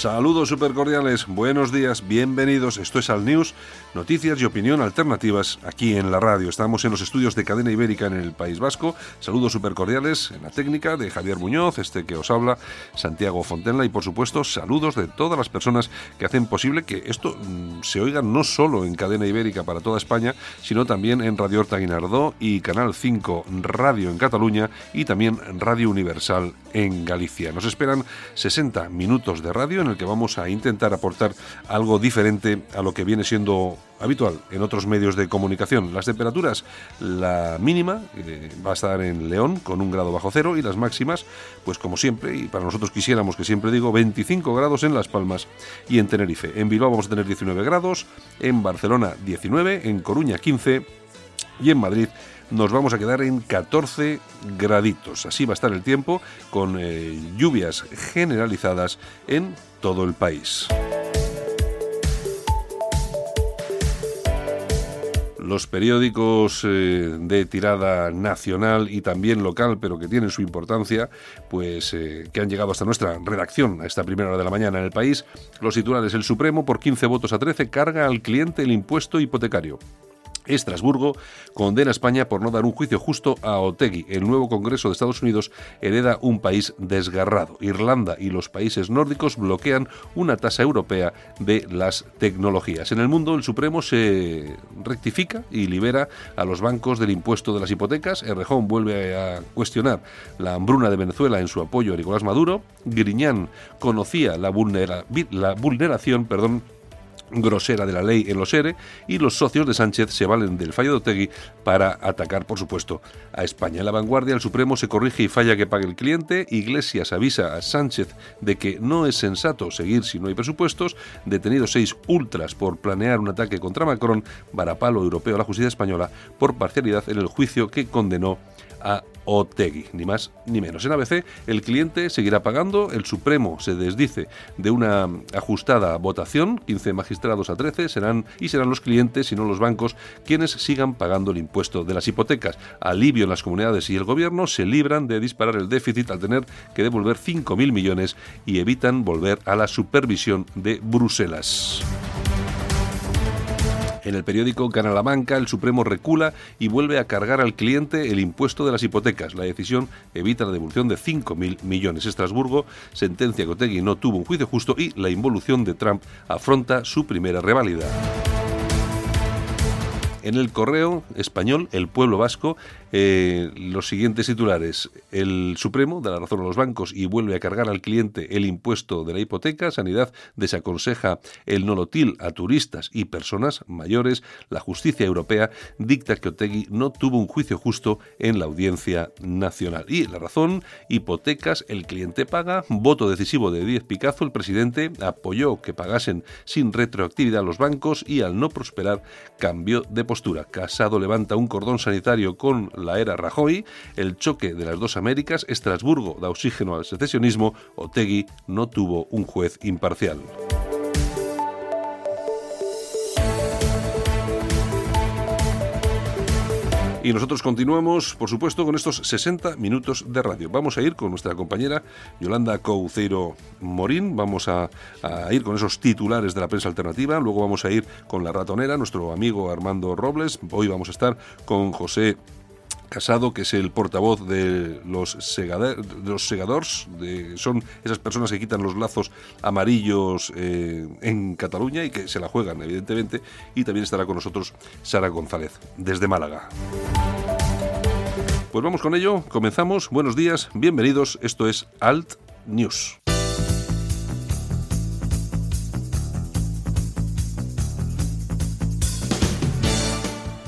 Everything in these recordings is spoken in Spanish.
Saludos super cordiales, buenos días, bienvenidos. Esto es Al News, noticias y opinión alternativas aquí en la radio. Estamos en los estudios de Cadena Ibérica en el País Vasco. Saludos super cordiales en la técnica de Javier Muñoz, este que os habla, Santiago Fontenla y por supuesto saludos de todas las personas que hacen posible que esto mm, se oiga no solo en Cadena Ibérica para toda España, sino también en Radio Horta Guinardó y Canal 5 Radio en Cataluña y también Radio Universal en Galicia. Nos esperan 60 minutos de radio en el que vamos a intentar aportar algo diferente a lo que viene siendo habitual en otros medios de comunicación. Las temperaturas, la mínima eh, va a estar en León con un grado bajo cero y las máximas, pues como siempre, y para nosotros quisiéramos que siempre digo, 25 grados en Las Palmas y en Tenerife. En Bilbao vamos a tener 19 grados, en Barcelona 19, en Coruña 15 y en Madrid nos vamos a quedar en 14 graditos. Así va a estar el tiempo con eh, lluvias generalizadas en todo el país. los periódicos eh, de tirada nacional y también local, pero que tienen su importancia, pues eh, que han llegado hasta nuestra redacción a esta primera hora de la mañana en el país. Los titulares, el Supremo por 15 votos a 13 carga al cliente el impuesto hipotecario. Estrasburgo condena a España por no dar un juicio justo a Otegui. El nuevo Congreso de Estados Unidos hereda un país desgarrado. Irlanda y los países nórdicos bloquean una tasa europea de las tecnologías. En el mundo, el Supremo se rectifica y libera a los bancos del impuesto de las hipotecas. Errejón vuelve a cuestionar la hambruna de Venezuela en su apoyo a Nicolás Maduro. Griñán conocía la, la vulneración perdón, grosera de la ley en los ERE y los socios de Sánchez se valen del fallo de Otegui para atacar, por supuesto, a España. En la vanguardia, el Supremo se corrige y falla que pague el cliente. Iglesias avisa a Sánchez de que no es sensato seguir si no hay presupuestos. Detenidos seis ultras por planear un ataque contra Macron. Varapalo europeo a la justicia española por parcialidad en el juicio que condenó a Otegui, ni más ni menos. En ABC, el cliente seguirá pagando, el Supremo se desdice de una ajustada votación, 15 magistrados a 13 serán y serán los clientes y no los bancos quienes sigan pagando el impuesto de las hipotecas. Alivio en las comunidades y el gobierno se libran de disparar el déficit al tener que devolver 5.000 millones y evitan volver a la supervisión de Bruselas. En el periódico Gana la Banca, el Supremo recula y vuelve a cargar al cliente el impuesto de las hipotecas. La decisión evita la devolución de 5.000 millones. Estrasburgo sentencia que no tuvo un juicio justo y la involución de Trump afronta su primera reválida. En el correo español, el pueblo vasco, eh, los siguientes titulares. El Supremo da la razón a los bancos y vuelve a cargar al cliente el impuesto de la hipoteca. Sanidad desaconseja el nolotil a turistas y personas mayores. La justicia europea dicta que Otegui no tuvo un juicio justo en la audiencia nacional. Y la razón, hipotecas, el cliente paga. Voto decisivo de Díez Picazo. El presidente apoyó que pagasen sin retroactividad los bancos y al no prosperar cambió de postura. Casado levanta un cordón sanitario con la era Rajoy, el choque de las dos Américas, Estrasburgo da oxígeno al secesionismo, Otegui no tuvo un juez imparcial. Y nosotros continuamos, por supuesto, con estos 60 minutos de radio. Vamos a ir con nuestra compañera Yolanda Couceiro Morín, vamos a, a, ir con esos titulares de la prensa alternativa, luego vamos a ir con la ratonera, nuestro amigo Armando Robles, hoy vamos a estar con José Casado, que es el portavoz de los, los segadores, de, son esas personas que quitan los lazos amarillos eh, en Cataluña y que se la juegan, evidentemente. Y también estará con nosotros Sara González, desde Málaga. Pues vamos con ello, comenzamos. Buenos días, bienvenidos. Esto es Alt News.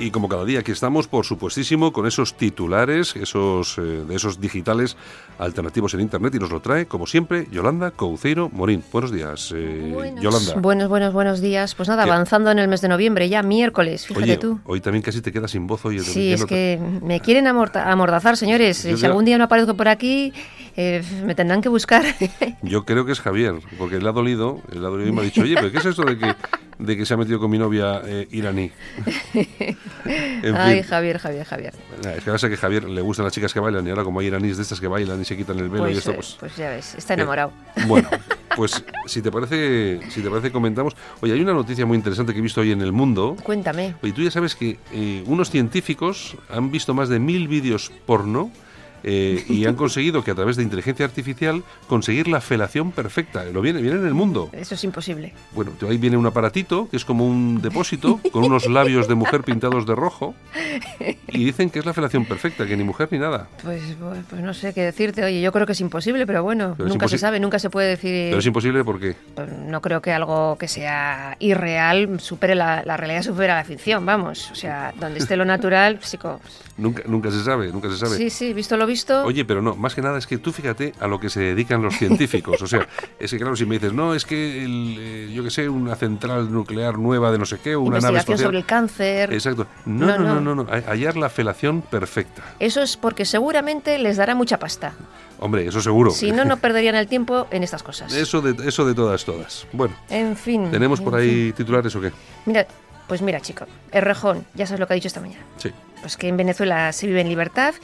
Y como cada día aquí estamos, por supuestísimo, con esos titulares, esos eh, de esos digitales alternativos en Internet y nos lo trae, como siempre, Yolanda Couceiro Morín. Buenos días, eh, buenos, Yolanda. Buenos, buenos, buenos días. Pues nada, avanzando en el mes de noviembre, ya miércoles, fíjate Oye, tú. Hoy también casi te quedas sin voz. Oye, Sí, es no te- que me quieren amordazar, señores. Yo si algún día no aparezco por aquí, Eh, me tendrán que buscar. Yo creo que es Javier, porque le ha dolido, le ha dolido y me ha dicho, oye, pero ¿qué es eso de que, de que se ha metido con mi novia eh, iraní? Ay, Javier, Javier, Javier. Es que pasa que a Javier le gustan las chicas que bailan y ahora como hay iraníes de estas que bailan y se quitan el velo pues, y esto, eh, pues... Pues ya ves, está enamorado. bueno, pues si te parece, si te parece comentamos. Oye, hay una noticia muy interesante que he visto hoy en el mundo. Cuéntame. Oye, tú ya sabes que unos científicos han visto más de mil vídeos porno eh, y han conseguido que a través de inteligencia artificial conseguir la felación perfecta. Lo viene, viene en el mundo. Eso es imposible. Bueno, ahí viene un aparatito que es como un depósito con unos labios de mujer pintados de rojo y dicen que es la felación perfecta, que ni mujer ni nada. Pues, pues no sé qué decirte. Oye, yo creo que es imposible, pero bueno, nunca se sabe, nunca se puede decir. Pero es imposible porque. Pues no creo que algo que sea irreal supere la, la realidad, supera la ficción, vamos. O sea, donde esté lo natural, psico. Nunca, nunca se sabe, nunca se sabe. Sí, sí, visto lo visto. Oye, pero no, más que nada es que tú fíjate a lo que se dedican los científicos. O sea, es que claro, si me dices, no, es que, el, eh, yo que sé, una central nuclear nueva de no sé qué, una nave espacial. sobre el cáncer. Exacto. No no no, no, no, no, hallar la felación perfecta. Eso es porque seguramente les dará mucha pasta. Hombre, eso seguro. Si no, no perderían el tiempo en estas cosas. Eso de, eso de todas, todas. Bueno. En fin. ¿Tenemos por ahí titulares o qué? Mira, pues mira, chico, Errejón, ya sabes lo que ha dicho esta mañana. Sí. Pues que en Venezuela se vive en libertad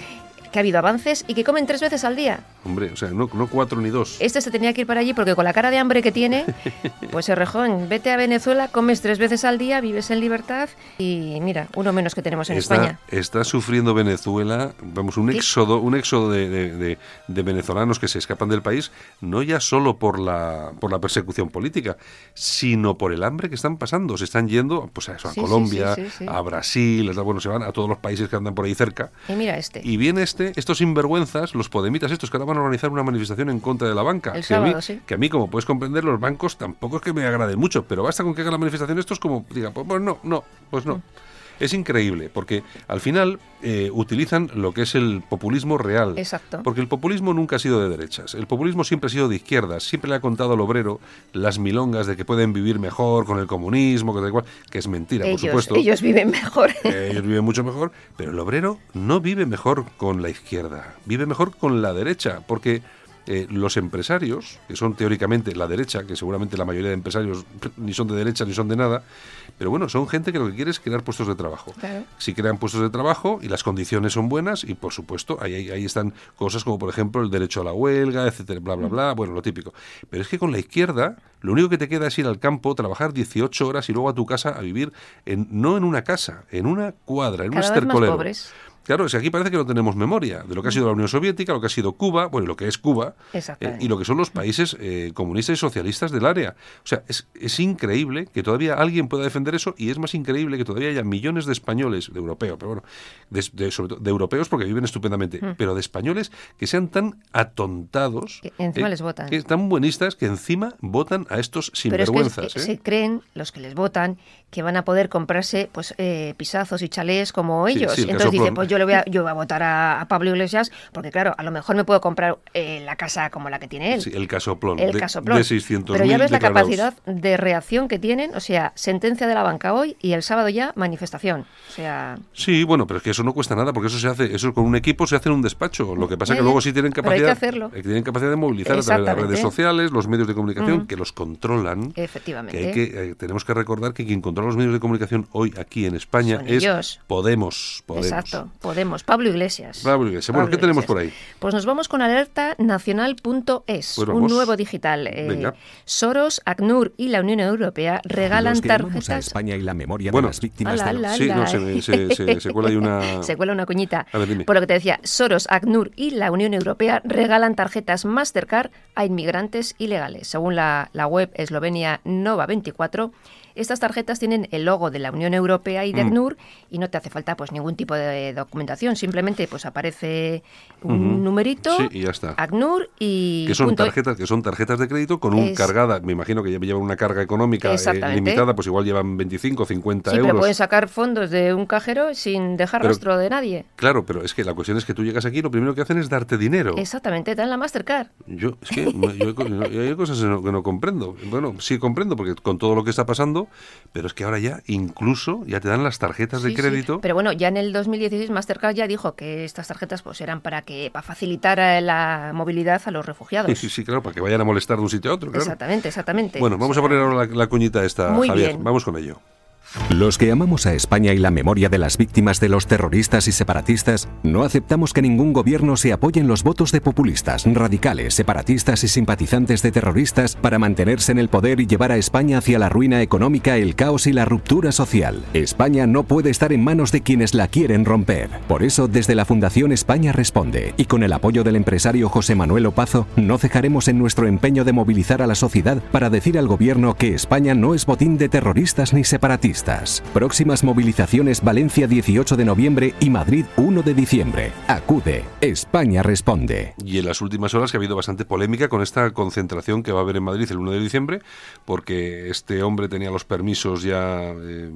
que ha habido avances y que comen tres veces al día. Hombre, o sea, no, no cuatro ni dos. Este se tenía que ir para allí porque con la cara de hambre que tiene, pues Errejón, vete a Venezuela, comes tres veces al día, vives en libertad y mira, uno menos que tenemos en está, España. Está sufriendo Venezuela, vamos, un éxodo, un éxodo de, de, de, venezolanos que se escapan del país, no ya solo por la, por la persecución política, sino por el hambre que están pasando. Se están yendo pues a, eso, a Sí, Colombia, sí, sí. a Brasil, bueno, se van a todos los países que andan por ahí cerca. Y mira este. Y viene este, estos sinvergüenzas, los podemitas estos que ahora van a organizar una manifestación en contra de la banca. El que, sábado, a mí, sí. que a mí, como puedes comprender, los bancos tampoco es que me agraden mucho, pero basta con que hagan la manifestación estos como, diga, pues, pues no, no, pues no. Es increíble, porque al final eh, utilizan lo que es el populismo real. Exacto. Porque el populismo nunca ha sido de derechas. El populismo siempre ha sido de izquierdas. Siempre le ha contado al obrero las milongas de que pueden vivir mejor con el comunismo, que que es mentira, ellos, por supuesto. ellos viven mejor. Eh, ellos viven mucho mejor, pero el obrero no vive mejor con la izquierda, vive mejor con la derecha, porque eh, los empresarios, que son teóricamente la derecha, que seguramente la mayoría de empresarios ni son de derecha ni son de nada, pero bueno, son gente que lo que quiere es crear puestos de trabajo. Claro. Si crean puestos de trabajo y las condiciones son buenas, y por supuesto, ahí, ahí, ahí están cosas como por ejemplo el derecho a la huelga, etcétera, bla, bla, bla, bueno, lo típico. Pero es que con la izquierda, lo único que te queda es ir al campo, trabajar 18 horas y luego a tu casa a vivir, en, no en una casa, en una cuadra, en Cada un vez más estercolero. pobres. Claro, es que aquí parece que no tenemos memoria de lo que ha sido la Unión Soviética, lo que ha sido Cuba, bueno, y lo que es Cuba, eh, y lo que son los países eh, comunistas y socialistas del área. O sea, es, es increíble que todavía alguien pueda defender eso y es más increíble que todavía haya millones de españoles, de europeos, pero bueno, de, de- sobre todo de europeos porque viven estupendamente, pero de españoles que sean tan atontados, Que encima eh, les votan. que tan buenistas que encima votan a estos Pero es que sinvergüenzas. ¿eh? se creen, los que les votan, que van a poder comprarse pues pisazos y chalés como ellos. sí, el Entonces dice, casoplón. pues yo le voy a, yo voy a votar a, a Pablo Iglesias porque claro, a lo mejor me puedo comprar eh, la casa como la que tiene él. Sí, el casoplón, el de, casoplón. de 600.000 Pero ya ves la capacidad de reacción que tienen, o sea, sentencia de la banca hoy y el sábado ya manifestación. O sea, Sí, bueno, pero es que eso no cuesta nada, porque eso se hace, eso con un equipo se hace en un despacho. Lo que pasa es que luego sí tienen Pero hay que capacidad, hacerlo. eh, tienen capacidad de movilizar a través de las redes sociales, los medios de comunicación, que los controlan. efectivamente. Que hay que, eh, tenemos que recordar que quien controla los medios de comunicación hoy aquí en España Son es ellos. Podemos. Podemos. Exacto, Podemos. Pablo Iglesias. Pablo Iglesias. Bueno, ¿qué tenemos por ahí? Pues nos vamos con alertanacional.es, Pues un nuevo digital. Eh, Venga. Soros, ACNUR y la Unión Europea regalan a tarjetas. España y la memoria Bueno. de las víctimas Ala, de los... ala, Sí, no, se, me- se, se- se cuela ahí una... Se cuela una cuñita. A ver, dime. Por lo que te decía, Soros, ACNUR y la Unión Europea regalan tarjetas Mastercard a inmigrantes ilegales. Según la, la web eslovenia Nova 24, estas tarjetas tienen el logo de la Unión Europea y de Mm. ACNUR y no te hace falta pues ningún tipo de documentación. Simplemente pues aparece un numerito, Sí, y ya está. ACNUR y que son punto. tarjetas que son tarjetas de crédito con un Es- cargada me imagino que llevan una carga económica eh, limitada pues igual llevan 25 50 Sí, euros pero pueden sacar fondos de un cajero sin dejar Pero- rastro de nadie. claro pero es que la cuestión es que tú llegas aquí y lo primero que hacen es darte dinero Exactamente, te dan la Mastercard. yo es que yo, yo hay cosas que no, que no comprendo bueno sí comprendo porque con todo lo que está pasando pero es que ahora ya incluso ya te dan las tarjetas de crédito. Pero bueno, ya en el 2016 Mastercard ya dijo que estas tarjetas pues eran para que para facilitar eh, la movilidad a los refugiados. Sí, sí, sí, claro, para que vayan a molestar de un sitio a otro. Exactamente, exactamente. Bueno, vamos a poner ahora la, cuñita esta, Javier. Vamos con ello. Los que amamos a España y la memoria de las víctimas de los terroristas y separatistas, no aceptamos que ningún gobierno se apoye en los votos de populistas, radicales, separatistas y simpatizantes de terroristas para mantenerse en el poder y llevar a España hacia la ruina económica, el caos y la ruptura social. España no puede estar en manos de quienes la quieren romper. Por eso, desde la Fundación España Responde y con el apoyo del empresario José Manuel Opazo, no cejaremos en nuestro empeño de movilizar a la sociedad para decir al gobierno que España no es botín de terroristas ni separatistas. Próximas movilizaciones Valencia 18 de noviembre y Madrid 1 de diciembre. Acude. España responde. Y en las últimas horas que ha habido bastante polémica con esta concentración que va a haber en Madrid el 1 de diciembre, porque este hombre tenía los permisos ya, eh,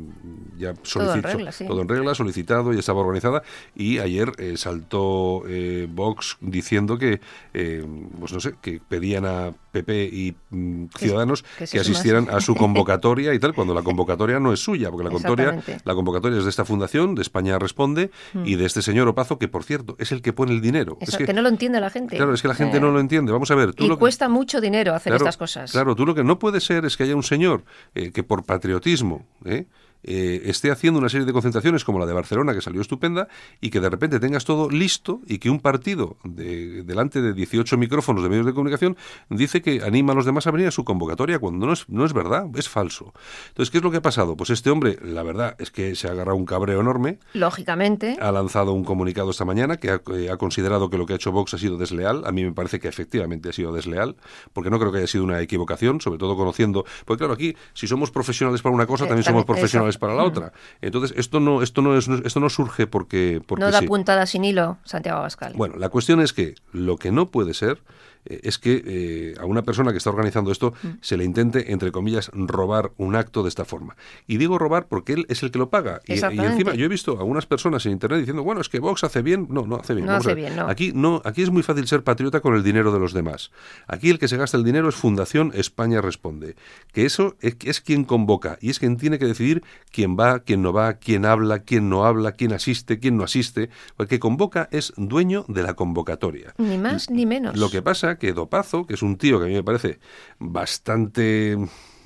ya solicitados. Todo, en regla, solicitado, ya estaba organizada. Y ayer eh, saltó eh, Vox diciendo que, pues no sé, que pedían a PP y mm, Ciudadanos que, asistieran a su convocatoria y tal, cuando la convocatoria no es suya, porque la convocatoria, la convocatoria es de esta fundación, de España Responde, mm. y de este señor Opazo, que por cierto es el que pone el dinero. es que, no lo entiende la gente. Claro, es que la gente no lo entiende. Vamos a ver. Tú y cuesta mucho dinero hacer estas cosas. Claro, tú lo que no puede ser es que haya un señor eh, que por patriotismo, ¿eh? Eh, esté haciendo una serie de concentraciones como la de Barcelona, que salió estupenda, y que de repente tengas todo listo y que un partido de, delante de 18 micrófonos de medios de comunicación dice que anima a los demás a venir a su convocatoria cuando no es, no es verdad, es falso. Entonces, ¿qué es lo que ha pasado? Pues este hombre, la verdad es que se ha agarrado un cabreo enorme. Lógicamente. Ha lanzado un comunicado esta mañana que ha, eh, ha considerado que lo que ha hecho Vox ha sido desleal. A mí me parece que efectivamente ha sido desleal, porque no creo que haya sido una equivocación, sobre todo conociendo. Porque claro, aquí, si somos profesionales para una cosa, también somos profesionales para la mm. otra. Entonces, esto no, esto no, es, esto no surge porque... porque no da puntada sin hilo, Santiago Abascal. Bueno, la cuestión es que lo que no puede ser eh, es que eh, a una persona que está organizando esto mm. se le intente, entre comillas, robar un acto de esta forma. Y digo robar porque él es el que lo paga. Y, encima yo he visto a algunas personas en Internet diciendo, bueno, es que Vox hace bien. No, no hace bien. No hace bien Aquí, no, aquí es muy fácil ser patriota con el dinero de los demás. Aquí el que se gasta el dinero es Fundación España Responde. Que eso es, es quien convoca y es quien tiene que decidir quién va, quién no va, quién habla, quién no habla, quién asiste, quién no asiste. El que convoca es dueño de la convocatoria. Ni más ni menos. Lo que pasa que Dopazo, que es un tío que a mí me parece bastante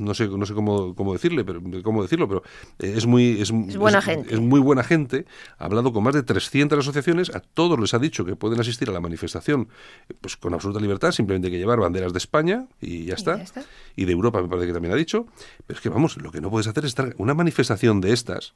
no sé, no sé cómo, cómo decirle, pero cómo decirlo, pero es muy es, buena gente. Es muy buena gente. Ha hablado con más de 300 asociaciones, a todos les ha dicho que pueden asistir a la manifestación pues con absoluta libertad, simplemente hay que llevar banderas de España y ya está. Y, de Europa me parece que también ha dicho, pero es que vamos, lo que no puedes hacer es estar una manifestación de estas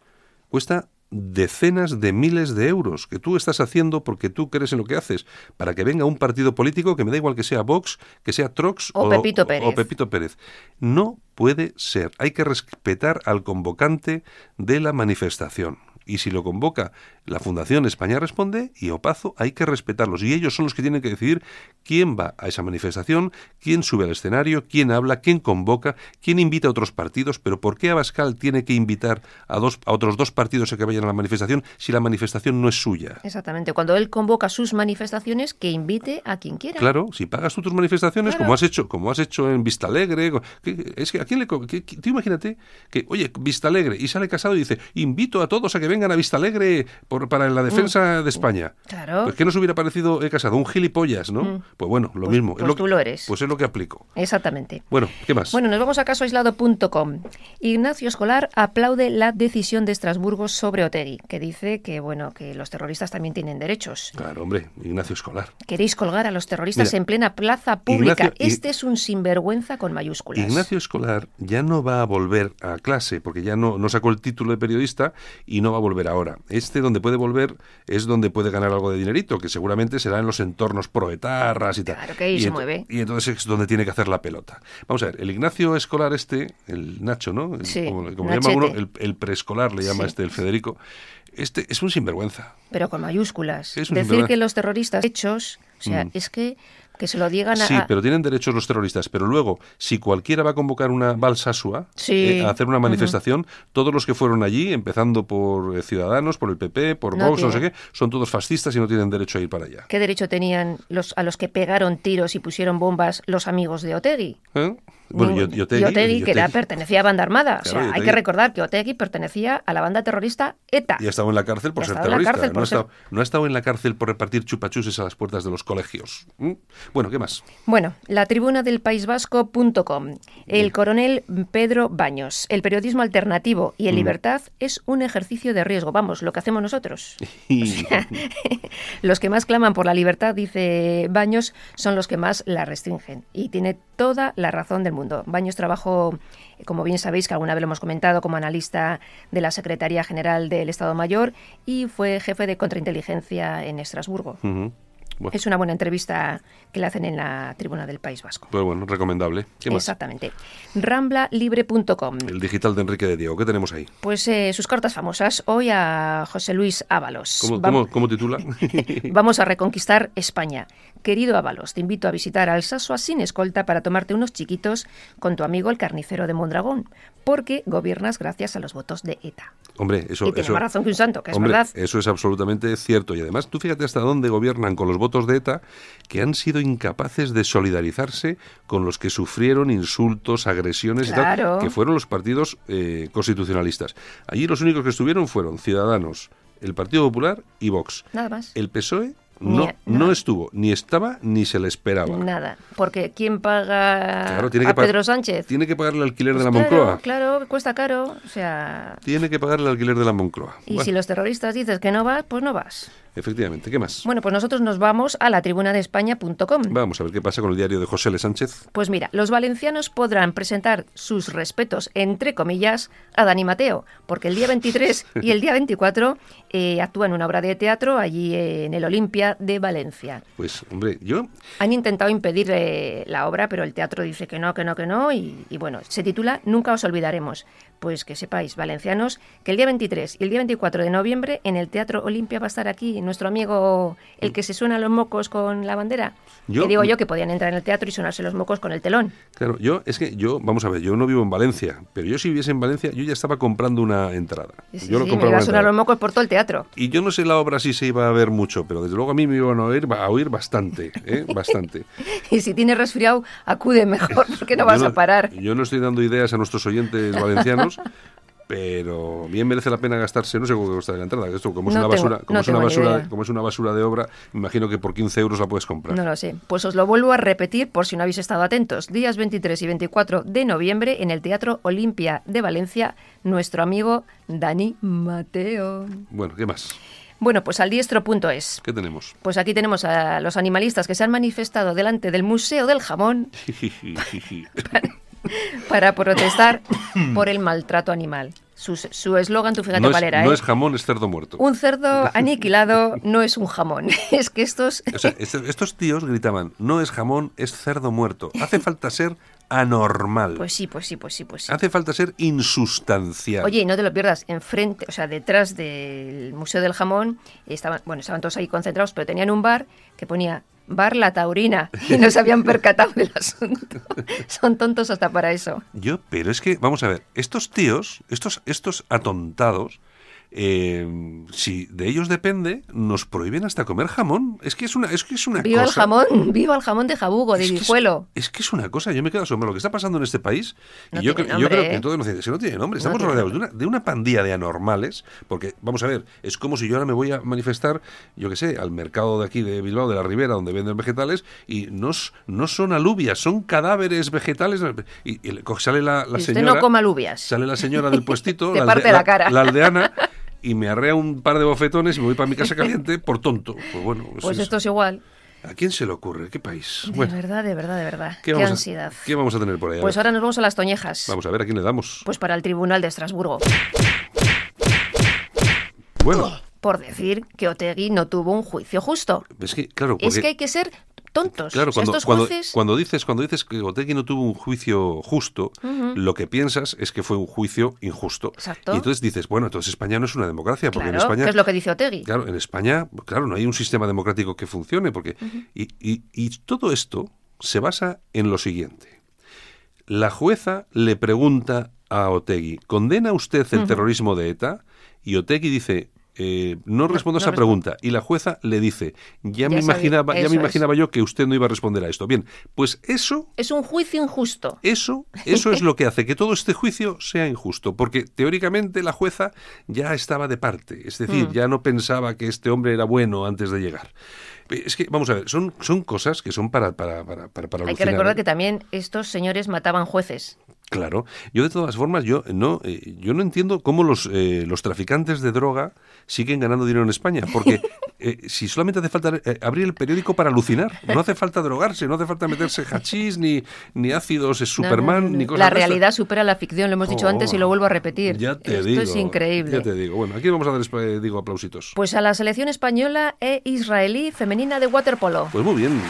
cuesta decenas de miles de euros que tú estás haciendo porque tú crees en lo que haces, para que venga un partido político que me da igual que sea Vox, que sea Trox o, Pepito, Pérez. o Pepito Pérez. No puede ser. Hay que respetar al convocante de la manifestación. Y si lo convoca la Fundación España Responde y Opazo, hay que respetarlos. Y ellos son los que tienen que decidir quién va a esa manifestación, quién sube al escenario, quién habla, quién convoca, quién invita a otros partidos. Pero ¿por qué Abascal tiene que invitar a, dos, a otros dos partidos a que vayan a la manifestación si la manifestación no es suya? Exactamente. Cuando él convoca sus manifestaciones, que invite a quien quiera. Claro, si pagas tú tus manifestaciones, como has hecho, como has hecho en Vista Alegre, es que a quién le, tú imagínate que, oye, Vista Alegre y sale casado y dice, invito a todos a que vengan a Vista Alegre para la defensa mm. de España. Claro. Pues que nos hubiera parecido he casado un gilipollas, ¿no? Mm. Pues bueno, lo pues, mismo. Pues es tú lo eres. Pues es lo que aplico. Exactamente. Bueno, ¿qué más? Bueno, nos vamos a casoaislado.com. Ignacio Escolar aplaude la decisión de Estrasburgo sobre Oteri, que dice que bueno, que los terroristas también tienen derechos. Claro, hombre, Ignacio Escolar. Queréis colgar a los terroristas en plena plaza pública. este es un sinvergüenza con mayúsculas. Ignacio Escolar ya no va a volver a clase porque ya no, no sacó el título de periodista y no va a volver ahora. Este donde puede volver es donde puede ganar algo de dinerito, que seguramente será en los entornos proetarras y tal. Claro que ahí se mueve. Y entonces es donde tiene que hacer la pelota. Vamos a ver, el Ignacio Escolar este, el Nacho, ¿no? como, le llama uno, el, preescolar le llama este el Federico. Este es un sinvergüenza. Pero con mayúsculas. Decir que los terroristas hechos, o sea, mm. es que que se lo digan a... Sí, pero tienen derechos los terroristas. Pero luego, si cualquiera va a convocar una balsasua eh, a hacer una manifestación, todos los que fueron allí, empezando por eh, Ciudadanos, por el PP, por Vox, no sé qué, son todos fascistas y no tienen derecho a ir para allá. ¿Qué derecho tenían los a los que pegaron tiros y pusieron bombas los amigos de Otegi? ¿Eh? Bueno, Ningún- y Otegui- que era, Otegui- pertenecía a banda armada. Claro, o sea, hay que recordar que Otegui pertenecía a la banda terrorista ETA. Y ha estado en la cárcel por ser terrorista. cárcel no, por ha ser- estado, no ha estado en la cárcel por repartir chupachuses a las puertas de los colegios. ¿Mm? Bueno, ¿qué más? Bueno, la tribuna del País Vasco.com. El coronel Pedro Baños. El periodismo alternativo y en Mm. libertad es un ejercicio de riesgo. Vamos, lo que hacemos nosotros. Los que más claman por la libertad, dice Baños, son los que más la restringen. Y tiene toda la razón del mundo. Baños trabajó, como bien sabéis, que alguna vez lo hemos comentado, como analista de la Secretaría General del Estado Mayor y fue jefe de contrainteligencia en Estrasburgo. Bueno, Es una buena entrevista que le hacen en la tribuna del País Vasco. pues bueno, recomendable. ¿Qué más? Exactamente. Ramblalibre.com. El digital de Enrique de Diego. ¿Qué tenemos ahí? Pues eh, sus cartas famosas. Hoy a José Luis Ábalos. ¿Cómo, Vam- cómo- cómo titula? Vamos a reconquistar España. Querido Ábalos, te invito a visitar Alsasua sin escolta para tomarte unos chiquitos con tu amigo el carnicero de Mondragón, porque gobiernas gracias a los votos de ETA. Hombre, eso, y tiene eso, más razón que un santo, que es verdad. eso es absolutamente cierto. Y además, tú fíjate hasta dónde gobiernan con los votos de ETA, que han sido incapaces de solidarizarse con los que sufrieron insultos, agresiones y tal, que fueron los partidos eh, constitucionalistas. Allí los únicos que estuvieron fueron Ciudadanos, el Partido Popular y Vox. Nada más. El PSOE no, no estuvo, ni estaba, ni se le esperaba. Nada. Porque ¿quién paga Claro, tiene a que Pedro Sánchez? Tiene que pagar el alquiler Pues de la claro, Moncloa. Claro, cuesta caro. O sea, Tiene que pagar el alquiler de la Moncloa. y Bueno, si los terroristas dices que no vas, pues no vas. Efectivamente, ¿qué más? Bueno, pues nosotros nos vamos a la tribuna de España.com. Vamos a ver qué pasa con el diario de José L. Sánchez. Pues mira, los valencianos podrán presentar sus respetos, entre comillas, a Dani Mateo, porque el día 23 y el día 24 eh, actúan una obra de teatro allí en el Olimpia de Valencia. Pues, hombre, yo Han intentado impedir eh, la obra, pero el teatro dice que no, que no, que no, y, y bueno, se titula Nunca os olvidaremos. Pues que sepáis, valencianos, que el día 23 y el día 24 de noviembre en el Teatro Olimpia va a estar aquí nuestro amigo, el que se suena los mocos con la bandera. Yo- que digo yo que podían entrar en el teatro y sonarse los mocos con el telón. Claro, yo es que yo, vamos a ver, yo no vivo en Valencia, pero yo si viviese en Valencia, yo ya estaba comprando una entrada. Sí, sí, yo lo sí, me iba a sonar los mocos por todo el teatro. Y yo no sé la obra si se iba a ver mucho, pero desde luego a mí me iban a oír, a oír bastante, ¿eh? bastante. Y si tienes resfriado, acude mejor, porque no vas a parar. Yo no estoy dando ideas a nuestros oyentes valencianos, pero bien merece la pena gastarse, no sé cuánto cuesta la entrada, esto como es una tengo- basura, como no es una basura, idea. como es una basura de obra, me imagino que por 15 euros la puedes comprar. No lo sé. Pues os lo vuelvo a repetir por si no habéis estado atentos. Días 23 y 24 de noviembre en el Teatro Olimpia de Valencia, nuestro amigo Dani Mateo. Bueno, ¿qué más? Bueno, pues al diestro.es. ¿Qué tenemos? Pues aquí tenemos a los animalistas que se han manifestado delante del Museo del Jamón para protestar por el maltrato animal. Su su eslogan, tú fíjate no cuál es, era, no ¿eh? es jamón, es cerdo muerto. Un cerdo aniquilado no es un jamón. Es que estos... O sea, est- estos tíos gritaban, no es jamón, es cerdo muerto. Hace falta ser anormal. Pues sí, pues sí, pues sí, pues sí. Hace falta ser insustancial. Oye, y no te lo pierdas, enfrente, o sea, detrás del Museo del Jamón, estaban, bueno, estaban todos ahí concentrados, pero tenían un bar que ponía Bar La Taurina y no se habían percatado del asunto. Son tontos hasta para eso. Yo, pero es que, vamos a ver, estos tíos, estos, estos atontados, eh, si de ellos depende, nos prohíben hasta comer jamón. Es que es una, es que es una Viva el cosa. jamón, viva el jamón de Jabugo, de Es que es- Guijuelo. Es, que es una cosa, yo me quedo asombrado. Lo que está pasando en este país, No y yo, cre- yo nombre, creo que ¿eh? en todo Occidente, si no tiene nombre, No estamos rodeados de una, de una pandilla de anormales, porque, vamos a ver, es como si yo ahora me voy a manifestar, yo qué sé, al mercado de aquí de Bilbao, de la Ribera, donde venden vegetales, y no, no son alubias, son cadáveres vegetales, y, sale la, la Y usted señora... no coma alubias. Sale la señora del puestito, Te la, parte la cara. la aldeana, y me arrea un par de bofetones y me voy para mi casa caliente por tonto. Pues bueno, pues Pues es- esto es igual. ¿a quién se le ocurre? ¿Qué país? De Bueno, verdad, de verdad, de verdad. ¿qué, ansiedad. A, ¿qué vamos a tener por ahí? Pues ahora nos vamos a las Toñejas. Vamos a ver a quién le damos. Pues para el Tribunal de Estrasburgo. Bueno, Por decir que Otegui no tuvo un juicio justo. es que, claro, Es porque- que hay que ser tontos. Claro, O sea, cuando, cuando, jueces... cuando dices cuando dices que Otegui no tuvo un juicio justo, lo que piensas es que fue un juicio injusto. Exacto. Y entonces dices, bueno, entonces España no es una democracia, porque Claro, en España que es lo que dice Otegui. Claro, en España, claro, no hay un sistema democrático que funcione, porque y, y- y todo esto se basa en lo siguiente. La jueza le pregunta a Otegui, ¿condena usted el terrorismo de ETA? Y Otegui dice, eh, no respondo a esa pregunta. Y la jueza le dice, ya, me Ya imaginaba, ya me es. imaginaba yo que usted no iba a responder a esto. Bien, pues eso Es un juicio injusto. eso, eso es lo que hace que todo este juicio sea injusto, porque teóricamente la jueza ya estaba de parte, es Mm. decir, ya no pensaba que este hombre era bueno antes de llegar. Es que, vamos a ver, son, son cosas que son para, para, para, para, para Hay que recordar ¿eh? que también estos señores mataban jueces. Claro. Yo de todas formas, yo no, eh, yo no entiendo cómo los, eh, los traficantes de droga siguen ganando dinero en España, porque eh, si solamente hace falta eh, abrir el periódico para alucinar, no hace falta drogarse, no hace falta meterse hachís, ni, ni ácidos es no, Superman, no, no. ni cosas La realidad supera la ficción, lo hemos dicho Oh, antes y lo vuelvo a repetir. Ya te Esto digo. es increíble. Ya te digo. Bueno, aquí vamos a dar, eh, digo, aplausitos. Pues a la selección española e israelí femenina de waterpolo. Pues muy bien.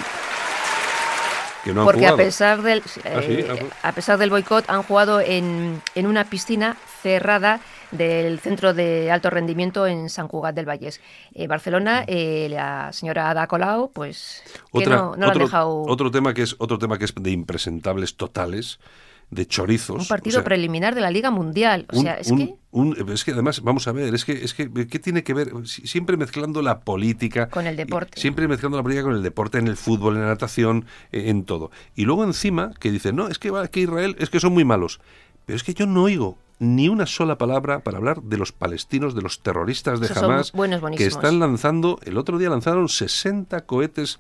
Que no han Porque a pesar del Ah, sí, eh, ah, a pesar del boicot han jugado en, en una piscina cerrada del centro de alto rendimiento en San Cugat del Valles. Eh, Barcelona, eh, la señora Ada Colau, pues que Otra- no, no la han otro, dejado otro tema que es otro tema que es de impresentables totales, de chorizos. un partido o sea, preliminar de la Liga Mundial. O un- sea, es un- que un- es que además, vamos a ver, es que, es que, ¿qué tiene que ver? Si- Siempre mezclando la política. Con el deporte. Siempre mezclando la política con el deporte, en el fútbol, en la natación, eh, en todo. Y luego encima, que dicen, no, es que, que Israel, es que son muy malos. Pero es que yo no oigo ni una sola palabra para hablar de los palestinos, de los terroristas de Esos Hamas, buenos, que están lanzando, el otro día lanzaron 60 cohetes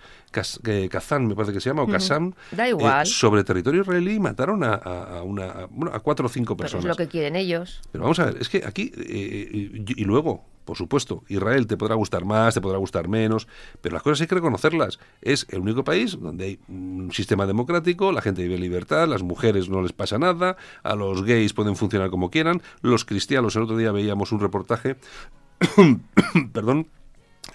eh, Kazán, me parece que se llama, o Kazam, Da eh, igual. sobre territorio israelí y mataron a, una, a, bueno, a cuatro o cinco pues es personas. lo que quieren ellos. Pero vamos a ver, es que aquí, eh, y, y luego, por supuesto, Israel te podrá gustar más, te podrá gustar menos, pero las cosas hay que reconocerlas. Es el único país donde hay un sistema democrático, la gente vive en libertad, las mujeres no les pasa nada, a los gays pueden funcionar como quieran, los cristianos, el otro día veíamos un reportaje, perdón,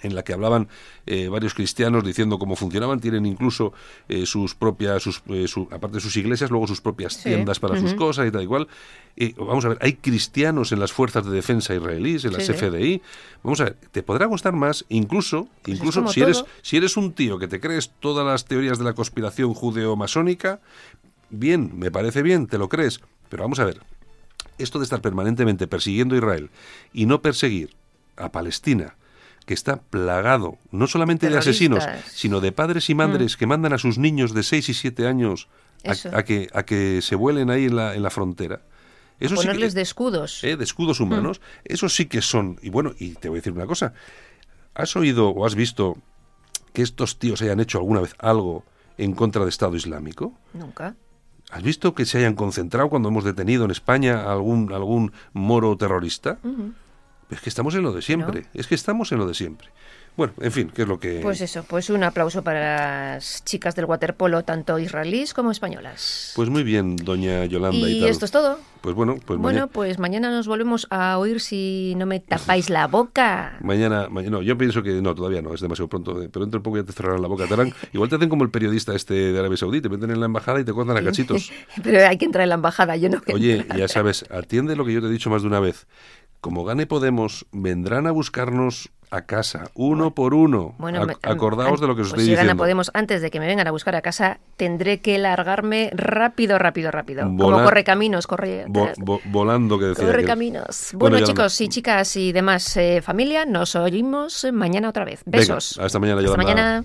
en la que hablaban eh, varios cristianos diciendo cómo funcionaban, tienen incluso eh, sus propias, sus, eh, su- aparte de sus iglesias, luego sus propias Sí. tiendas para sus cosas y tal y cual. Eh, vamos a ver, hay cristianos en las fuerzas de defensa israelíes, en las Sí. FDI. Vamos a ver, te podrá gustar más, incluso, Pues es incluso si eres, si eres un tío que te crees todas las teorías de la conspiración judeo-masónica, bien, me parece bien, te lo crees. Pero vamos a ver, esto de estar permanentemente persiguiendo a Israel y no perseguir a Palestina, que está plagado no solamente de asesinos, sino de padres y madres que mandan a sus niños de 6 y 7 años a, que, a que se vuelen ahí en la, en la frontera. Eso sí que- Ponerles de escudos. eh, de escudos humanos, eso sí que son. Y bueno, y te voy a decir una cosa. ¿Has oído o has visto que estos tíos hayan hecho alguna vez algo en contra de Estado Islámico? Nunca. ¿Has visto que se hayan concentrado cuando hemos detenido en España a algún, algún moro terrorista? Ujú. Es que estamos en lo de siempre. Es que estamos en lo de siempre. Bueno, en fin, ¿qué es lo que...? Pues eso, pues un aplauso para las chicas del waterpolo, tanto israelíes como españolas. Pues muy bien, doña Yolanda y, y tal. esto es todo. Pues bueno, pues bueno, mañana... pues mañana nos volvemos a oír si no me tapáis la boca. Mañana, mañana, no, yo pienso que no, todavía no, es demasiado pronto, eh, pero dentro de poco ya te cerrarán la boca. Te harán- igual te hacen como el periodista este de Arabia Saudí, te meten en la embajada y te cortan a cachitos. Pero hay que entrar en la embajada, yo no. Oye, ya sabes, atiende lo que yo te he dicho más de una vez. Como gane Podemos, vendrán a buscarnos a casa, uno por uno. Bueno, Ac- acordaos de lo que os pues estoy si gana diciendo. Podemos, antes de que me vengan a buscar a casa, tendré que largarme rápido, rápido, rápido. Vola- Como corre caminos, corre. Vo- vo- volando que decía. Corre caminos. Bueno, chicos y chicas y demás eh, familia, nos oímos mañana otra vez. Venga, Besos. hasta mañana, Hasta Yolanda. mañana.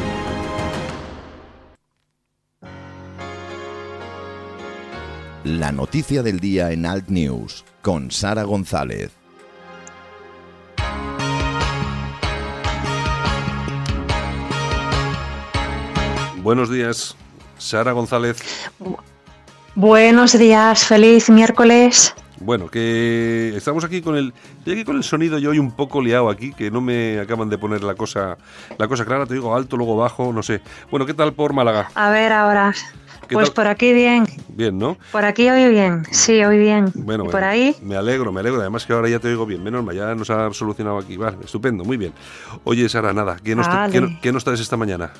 La noticia del día en Alt News con Sara González. Buenos días, Sara González. Buenos días, feliz miércoles. Bueno, que estamos aquí con el. Estoy aquí con el sonido yo hoy un poco liado aquí, que no me acaban de poner la cosa, la cosa clara, te digo alto, luego bajo, no sé. Bueno, ¿qué tal por Málaga? A ver ahora. ¿Qué Pues tal? por aquí bien, Bien, ¿no? por aquí hoy bien, sí, hoy bien. Bueno, ¿Y bueno, por ahí? Me alegro, me alegro. Además que ahora ya te oigo bien. Menos mal, ya nos ha solucionado aquí. Vale, estupendo, muy bien. Oye, Sara, nada, ¿qué nos, Vale. qué no- qué nos traes esta mañana?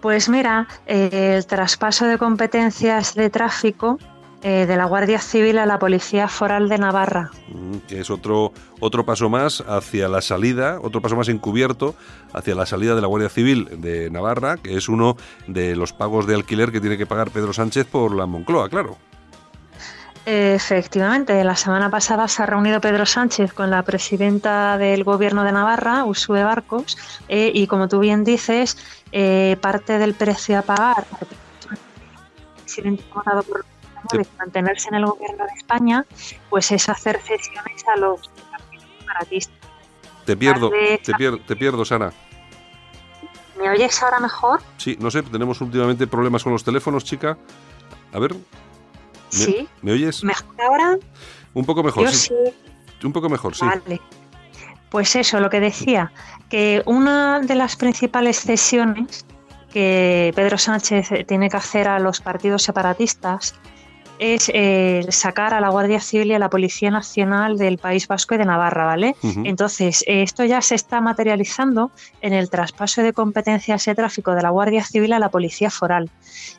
Pues mira, eh, el traspaso de competencias de tráfico eh, de la Guardia Civil a la Policía Foral de Navarra. Mm, que es otro, otro paso más hacia la salida, otro paso más encubierto hacia la salida de la Guardia Civil de Navarra, que es uno de los pagos de alquiler que tiene que pagar Pedro Sánchez por la Moncloa, claro. Efectivamente, la semana pasada se ha reunido Pedro Sánchez con la presidenta del Gobierno de Navarra, Usue Barcos, eh, y como tú bien dices, eh, parte del precio a pagar el presidente por de mantenerse en el Gobierno de España, pues es hacer cesiones a los separatistas. Te pierdo, te pierdo, te pierdo, Sara. ¿Me oyes ahora mejor? Sí, no sé, tenemos últimamente problemas con los teléfonos, chica. A ver, sí. ¿Me oyes? ¿Mejor ahora? Un poco mejor, Yo sí. Un poco mejor, sí. Vale. Pues eso, lo que decía, que una de las principales cesiones que Pedro Sánchez tiene que hacer a los partidos separatistas es eh, sacar a la Guardia Civil y a la Policía Nacional del País Vasco y de Navarra, ¿vale? Entonces, esto ya se está materializando en el traspaso de competencias de tráfico de la Guardia Civil a la Policía Foral.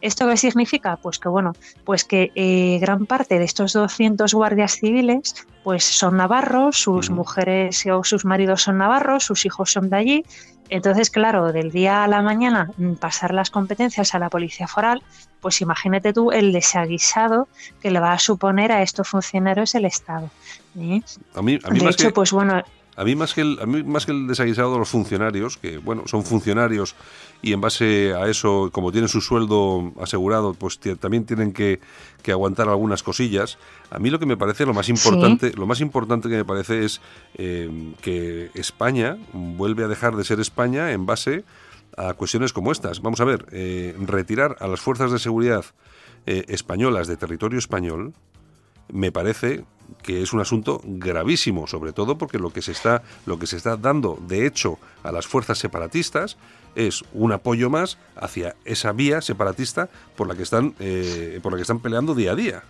¿Esto qué significa? Pues que, bueno, pues que eh, gran parte de estos 200 guardias civiles pues son navarros, sus mujeres o sus maridos son navarros, sus hijos son de allí. Entonces, claro, del día a la mañana mm, pasar las competencias a la policía foral, pues imagínate tú el desaguisado que le va a suponer a estos funcionarios el Estado. ¿eh? A mí, a mí de más hecho, que, pues bueno, a mí más que el, a mí más que el desaguisado de los funcionarios, que bueno, son funcionarios y en base a eso, como tienen su sueldo asegurado, pues también tienen que, que aguantar algunas cosillas. A mí lo que me parece lo más importante, lo más importante que me parece es eh, que España vuelve a dejar de ser España en base a cuestiones como estas. Vamos a ver, eh, retirar a las fuerzas de seguridad eh, españolas de territorio español me parece que es un asunto gravísimo, sobre todo porque lo que se está lo que se está dando de hecho a las fuerzas separatistas es un apoyo más hacia esa vía separatista por la que están eh, por la que están peleando día a día.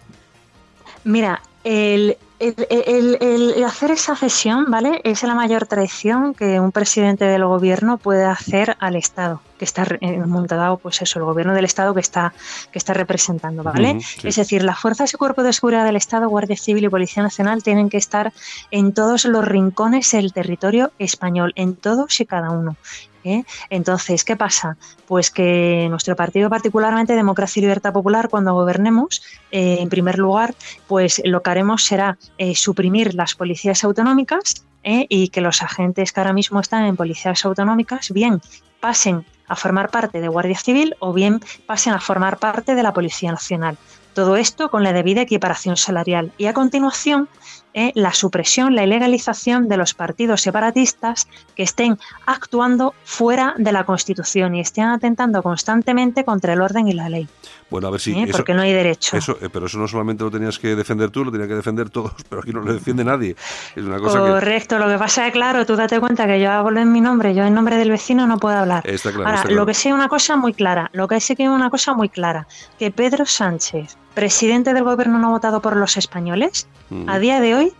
Mira, el, el- el- el hacer esa cesión, ¿vale? Es la mayor traición que un presidente del gobierno puede hacer al Estado, que está eh, montado, pues eso, el gobierno del Estado que está, que está representando, ¿vale? Sí. Es decir, las fuerzas y cuerpos de seguridad del Estado, Guardia Civil y Policía Nacional tienen que estar en todos los rincones del territorio español, en todos y cada uno. ¿Eh? Entonces, ¿qué pasa? Pues que nuestro partido, particularmente Democracia y Libertad Popular, cuando gobernemos, eh, en primer lugar, pues lo que haremos será eh, suprimir las policías autonómicas y que los agentes que ahora mismo están en policías autonómicas bien pasen a formar parte de Guardia Civil o bien pasen a formar parte de la Policía Nacional. Todo esto con la debida equiparación salarial. Y a continuación, eh, la supresión, la ilegalización de los partidos separatistas que estén actuando fuera de la Constitución y estén atentando constantemente contra el orden y la ley. Bueno, a ver si eso, porque no hay derecho. eso, eh, pero eso no solamente lo tenías que defender tú, lo tenía que defender todos, pero aquí no lo defiende nadie. Es una cosa que Correcto, lo que pasa es claro, tú date cuenta que yo hablo en mi nombre, yo en nombre del vecino no puedo hablar. está claro. Ahora, está lo que sí una cosa muy clara, lo que sí que una cosa muy clara, que Pedro Sánchez, presidente del gobierno no votado por los españoles, Mm. a día de hoy,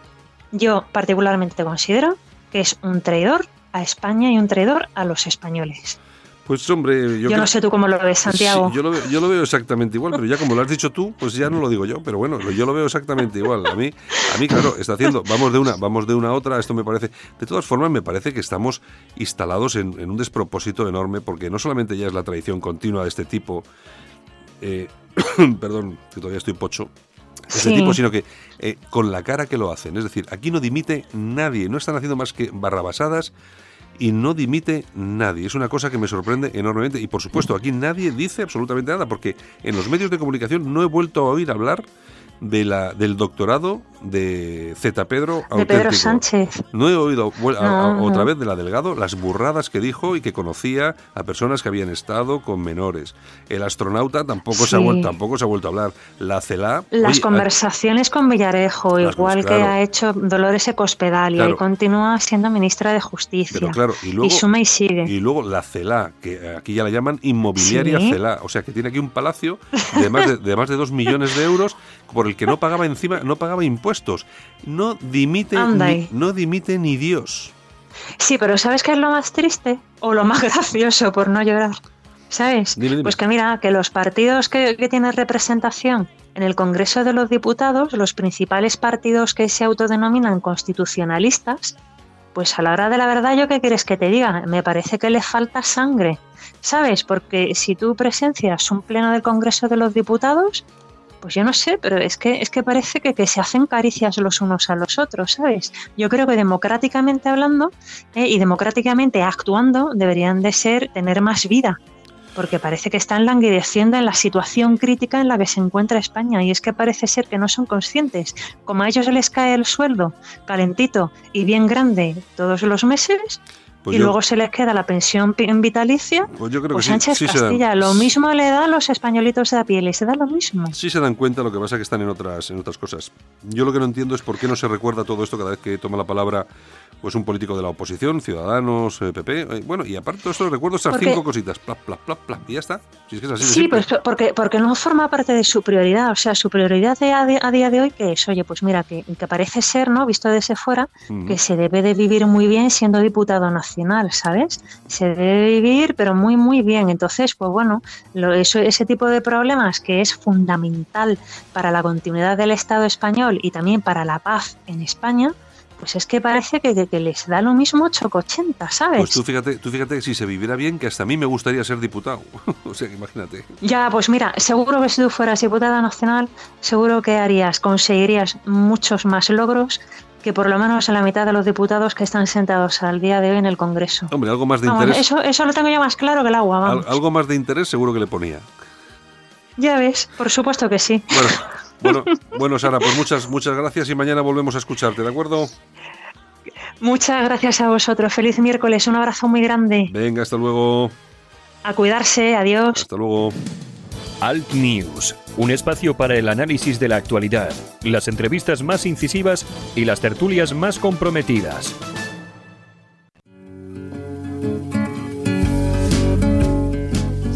yo particularmente considero que es un traidor a España y un traidor a los españoles. Pues hombre, yo, Yo, no sé tú cómo lo ves, Santiago. Sí, yo, lo veo, yo lo veo exactamente igual, pero ya como lo has dicho tú, pues ya no lo digo yo, pero bueno, yo lo veo exactamente igual. A mí, a mí claro, está haciendo, vamos de una, vamos de una a otra, esto me parece, de todas formas me parece que estamos instalados en, en un despropósito enorme, porque no solamente ya es la tradición continua de este tipo, eh, perdón, que todavía estoy pocho, este Sí. tipo, sino que eh, con la cara que lo hacen. Es decir, aquí no dimite nadie, no están haciendo más que barrabasadas y no dimite nadie. Es una cosa que me sorprende enormemente. Y por supuesto, aquí nadie dice absolutamente nada, porque en los medios de comunicación no he vuelto a oír hablar de la, del doctorado de Z. Pedro de auténtico. Pedro Sánchez. No he oído a- a- otra vez de la Delgado las burradas que dijo y que conocía a personas que habían estado con menores. El astronauta tampoco, se, ha vuelto, tampoco se ha vuelto a hablar. La CELA... Las oye, conversaciones con Villarejo, igual claro. que ha hecho Dolores Ecospedalia Claro. y continúa siendo ministra de Justicia. Pero claro, y luego, suma y sigue. y luego la CELA, que aquí ya la llaman inmobiliaria Sí. CELA, o sea que tiene aquí un palacio de más de, de más de dos millones de euros por el que no pagaba encima, no pagaba impuestos. No dimite, ni, no dimite ni Dios. Sí, pero ¿sabes qué es lo más triste? O lo más gracioso, por no llorar. ¿Sabes? Pues que mira, que los partidos que, que tienen representación en el Congreso de los Diputados, los principales partidos que se autodenominan constitucionalistas, pues a la hora de la verdad, ¿yo qué quieres que te diga? Me parece que le falta sangre, ¿sabes? Porque si tú presencias un pleno del Congreso de los Diputados, pues yo no sé, pero es que, es que parece que, que se hacen caricias los unos a los otros, ¿sabes? Yo creo que democráticamente hablando eh, y democráticamente actuando deberían de ser, tener más vida porque parece que están languideciendo en la situación crítica en la que se encuentra España y es que parece ser que no son conscientes. Como a ellos les cae el sueldo calentito y bien grande todos los meses, pues y luego se les queda la pensión vitalicia. Pues yo creo pues que Sánchez Castilla, lo mismo le da a los españolitos de la piel y se da lo mismo. Sí se dan cuenta, lo que pasa es que están en otras, en otras cosas. Yo lo que no entiendo es por qué no se recuerda todo esto cada vez que toma la palabra pues un político de la oposición, Ciudadanos, PP. Eh, eh, bueno, y aparte de esto recuerdo estas cinco cositas, plap, plap, plap, y ya está. sí, pues porque, porque no forma parte de su prioridad. O sea, su prioridad a, día de hoy que es, oye, pues mira, que, que parece ser, ¿no? Visto desde fuera, que se debe de vivir muy bien siendo diputado nacional, ¿sabes? Se debe vivir, pero muy, muy bien. Entonces, pues bueno, lo, eso, ese tipo de problemas que es fundamental para la continuidad del Estado español y también para la paz en España, pues es que parece que, les da lo mismo 880, ¿sabes? Pues tú fíjate, tú fíjate que si se viviera bien, que hasta a mí me gustaría ser diputado. o sea, que imagínate. Ya, pues mira, seguro que si tú fueras diputada nacional, seguro que harías, conseguirías muchos más logros que por lo menos en la mitad de los diputados que están sentados al día de hoy en el Congreso. Hombre, algo más de interés. Eso, eso lo tengo yo más claro que el agua, vamos. algo más de interés seguro que le ponía. Ya ves, por supuesto que sí. Bueno, bueno, bueno, Sara, pues muchas, muchas gracias y mañana volvemos a escucharte, ¿de acuerdo? Muchas gracias a vosotros. Feliz miércoles. Un abrazo muy grande. Venga, hasta luego. A cuidarse. Adiós. Hasta luego. Alt News, un espacio para el análisis de la actualidad, las entrevistas más incisivas y las tertulias más comprometidas.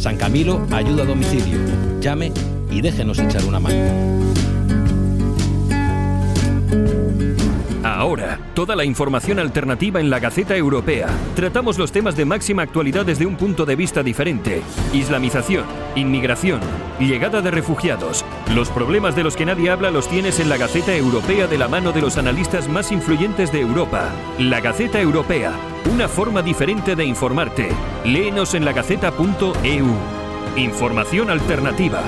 San Camilo ayuda a domicilio. Llame y déjenos echar una mano. Ahora, toda la información alternativa en la Gaceta Europea. Tratamos los temas de máxima actualidad desde un punto de vista diferente. Islamización, inmigración, llegada de refugiados. Los problemas de los que nadie habla los tienes en la Gaceta Europea de la mano de los analistas más influyentes de Europa. La Gaceta Europea, una forma diferente de informarte. Léenos en lagaceta.eu. Información alternativa.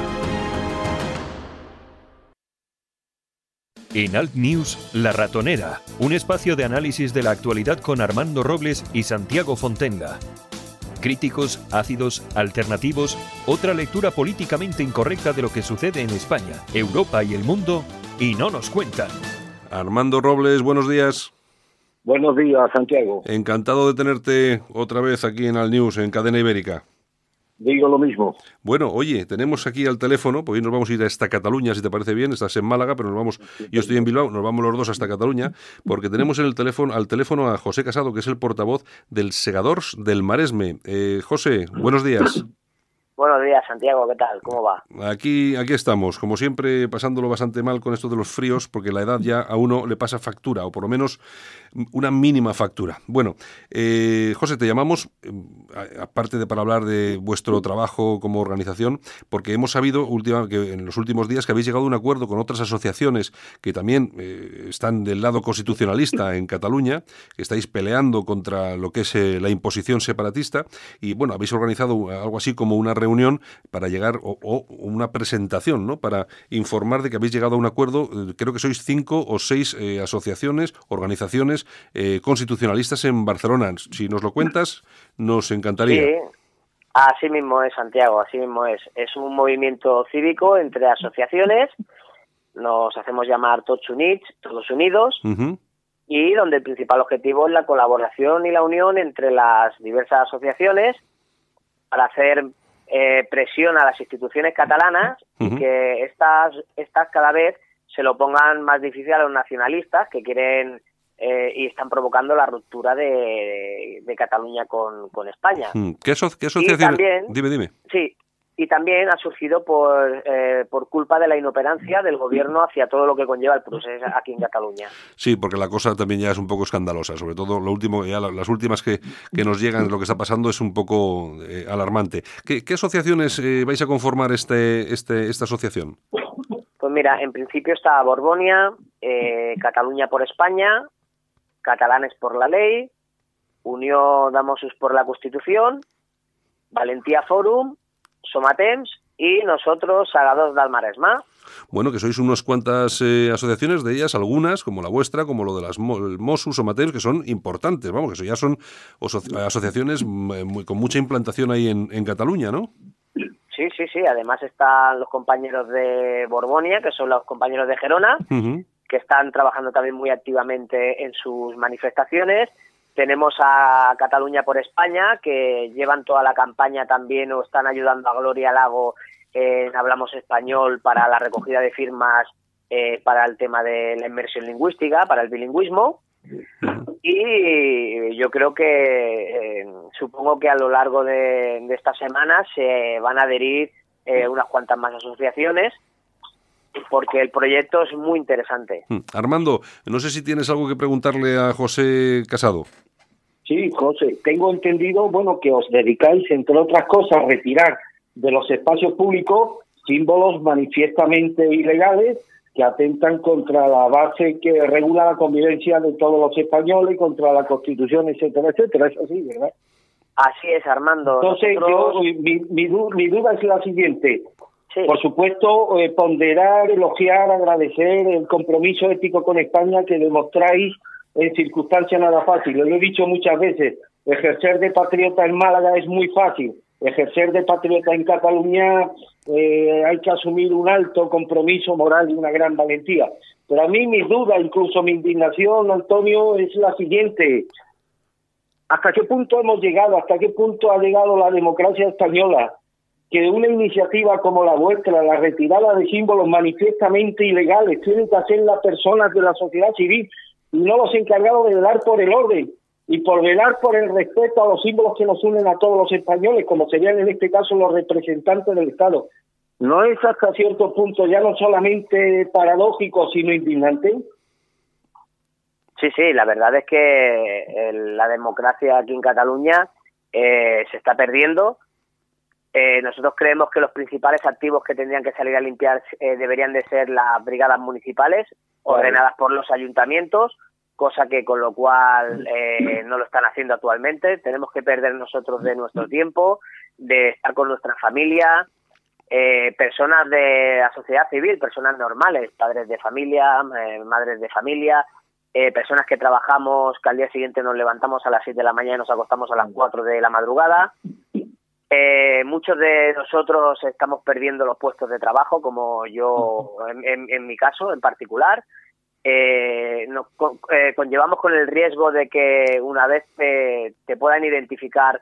En Alt News, La Ratonera, un espacio de análisis de la actualidad con Armando Robles y Santiago Fontenga. Críticos, ácidos, alternativos, otra lectura políticamente incorrecta de lo que sucede en España, Europa y el mundo, y no nos cuentan. Armando Robles, buenos días. Buenos días, Santiago. Encantado de tenerte otra vez aquí en Alt News, en Cadena Ibérica. Digo lo mismo. Bueno, oye, tenemos aquí al teléfono, pues hoy nos vamos a ir a esta Cataluña, si te parece bien, estás en Málaga, pero nos vamos, yo estoy en Bilbao, nos vamos los dos hasta Cataluña, porque tenemos en el teléfono, al teléfono a José Casado, que es el portavoz del Segadors del Maresme. Eh, José, buenos días. Buenos días, Santiago, ¿qué tal? ¿Cómo va? Aquí, aquí estamos, como siempre, pasándolo bastante mal con esto de los fríos, porque la edad ya a uno le pasa factura, o por lo menos una mínima factura. Bueno, eh, José, te llamamos, eh, aparte de para hablar de vuestro trabajo como organización, porque hemos sabido última, que en los últimos días que habéis llegado a un acuerdo con otras asociaciones que también eh, están del lado constitucionalista en Cataluña, que estáis peleando contra lo que es la imposición separatista, y bueno, habéis organizado algo así como una reunión para llegar, o, una presentación, ¿no? Para informar de que habéis llegado a un acuerdo, creo que sois cinco o seis asociaciones, organizaciones, eh, constitucionalistas en Barcelona. Si nos lo cuentas, nos encantaría. Sí. Así mismo es, Santiago, así mismo es. Es un movimiento cívico entre asociaciones, nos hacemos llamar Tots Units, Todos Unidos, y donde el principal objetivo es la colaboración y la unión entre las diversas asociaciones para hacer eh, presión a las instituciones catalanas y que estas, estas cada vez se lo pongan más difícil a los nacionalistas que quieren eh, y están provocando la ruptura de, Cataluña con, España. Hmm. ¿Qué, asociación? dime, dime. Sí, y también ha surgido por, eh, por culpa de la inoperancia del gobierno hacia todo lo que conlleva el proceso aquí en Cataluña. Sí, porque la cosa también ya es un poco escandalosa, sobre todo lo último, ya las últimas que, que nos llegan, lo que está pasando es un poco eh, alarmante. ¿Qué, asociaciones eh, vais a conformar este, este, esta asociación? Pues mira, en principio está Borbonia, Cataluña por España, Catalanes por la Ley, Unión Damosus por la Constitución, Valentía Forum Somatems y nosotros Sagados del Maresma. Bueno, que sois unas cuantas eh, asociaciones, de ellas algunas, como la vuestra, como lo de las el Mosus Somatems, que son importantes, vamos, que eso ya son asociaciones mm, con mucha implantación ahí en, Cataluña, ¿no? Sí, sí, sí. Además están los compañeros de Borbonia, que son los compañeros de Gerona, que están trabajando también muy activamente en sus manifestaciones. Tenemos a Cataluña por España, que llevan toda la campaña también o están ayudando a Gloria Lago en Hablamos Español para la recogida de firmas eh, para el tema de la inmersión lingüística, para el bilingüismo. Y yo creo que eh, supongo que a lo largo de, estas semanas se van a adherir eh, unas cuantas más asociaciones porque el proyecto es muy interesante. Hmm. Armando, no sé si tienes algo que preguntarle a José Casado. Sí, José, tengo entendido, bueno, que os dedicáis, entre otras cosas, a retirar de los espacios públicos símbolos manifiestamente ilegales que atentan contra la base que regula la convivencia de todos los españoles, contra la Constitución, etcétera, etcétera. Es así, ¿verdad? Así es, Armando. Entonces, yo, mi, mi, duda es la siguiente. Por supuesto, eh, ponderar, elogiar, agradecer el compromiso ético con España que demostráis en circunstancias nada fáciles. Lo he dicho muchas veces, ejercer de patriota en Málaga es muy fácil, ejercer de patriota en Cataluña eh, hay que asumir un alto compromiso moral y una gran valentía. Pero a mí mi duda, incluso mi indignación, Antonio, es la siguiente. ¿Hasta qué punto hemos llegado? ¿Hasta qué punto ha llegado la democracia española? Que una iniciativa como la vuestra, la retirada de símbolos manifiestamente ilegales, tienen que hacer las personas de la sociedad civil y no los encargados de velar por el orden y por velar por el respeto a los símbolos que nos unen a todos los españoles, como serían en este caso los representantes del Estado. ¿No es hasta cierto punto ya no solamente paradójico, sino indignante? Sí, sí, la verdad es que la democracia aquí en Cataluña eh, se está perdiendo. Eh, nosotros creemos que los principales activos que tendrían que salir a limpiar eh, deberían de ser las brigadas municipales, ordenadas por los ayuntamientos, cosa que con lo cual eh, no lo están haciendo actualmente. Tenemos que perder nosotros de nuestro tiempo, de estar con nuestra familia, eh, personas de la sociedad civil, personas normales, padres de familia, eh, madres de familia, personas que trabajamos, que al día siguiente nos levantamos a las 6 de la mañana y nos acostamos a las 4 de la madrugada. Muchos de nosotros estamos perdiendo los puestos de trabajo, como yo en mi caso en particular. Eh, nos eh, conllevamos con el riesgo de que una vez te, puedan identificar,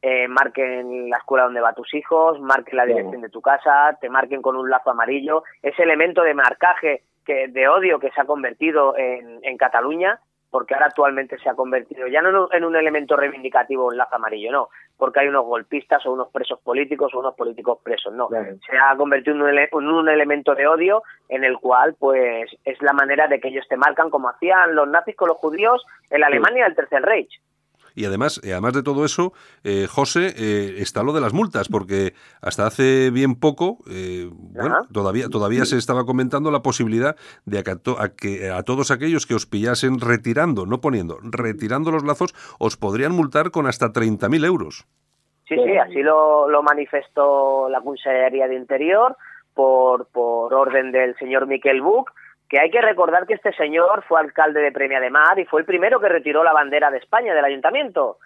eh, marquen la escuela donde va tus hijos, marquen la dirección de tu casa, te marquen con un lazo amarillo. Ese elemento de marcaje, que, de odio que se ha convertido en, en Cataluña, porque ahora actualmente se ha convertido ya no en un elemento reivindicativo en lazo amarillo, no, porque hay unos golpistas o unos presos políticos o unos políticos presos, no, se ha convertido en un, elemento de odio en el cual pues es la manera de que ellos te marcan como hacían los nazis con los judíos en la Alemania del Tercer Reich. Y además, eh, además de todo eso, eh, José, eh, está lo de las multas, porque hasta hace bien poco, bueno, todavía, todavía se estaba comentando la posibilidad de a, que a todos aquellos que os pillasen retirando, no poniendo, retirando los lazos, os podrían multar con hasta 30.000 euros. Sí, sí, así lo, lo manifestó la Consejería de Interior por, por orden del señor Miquel Buch que hay que recordar que este señor fue alcalde de Premia de Mar y fue el primero que retiró la bandera de España del ayuntamiento.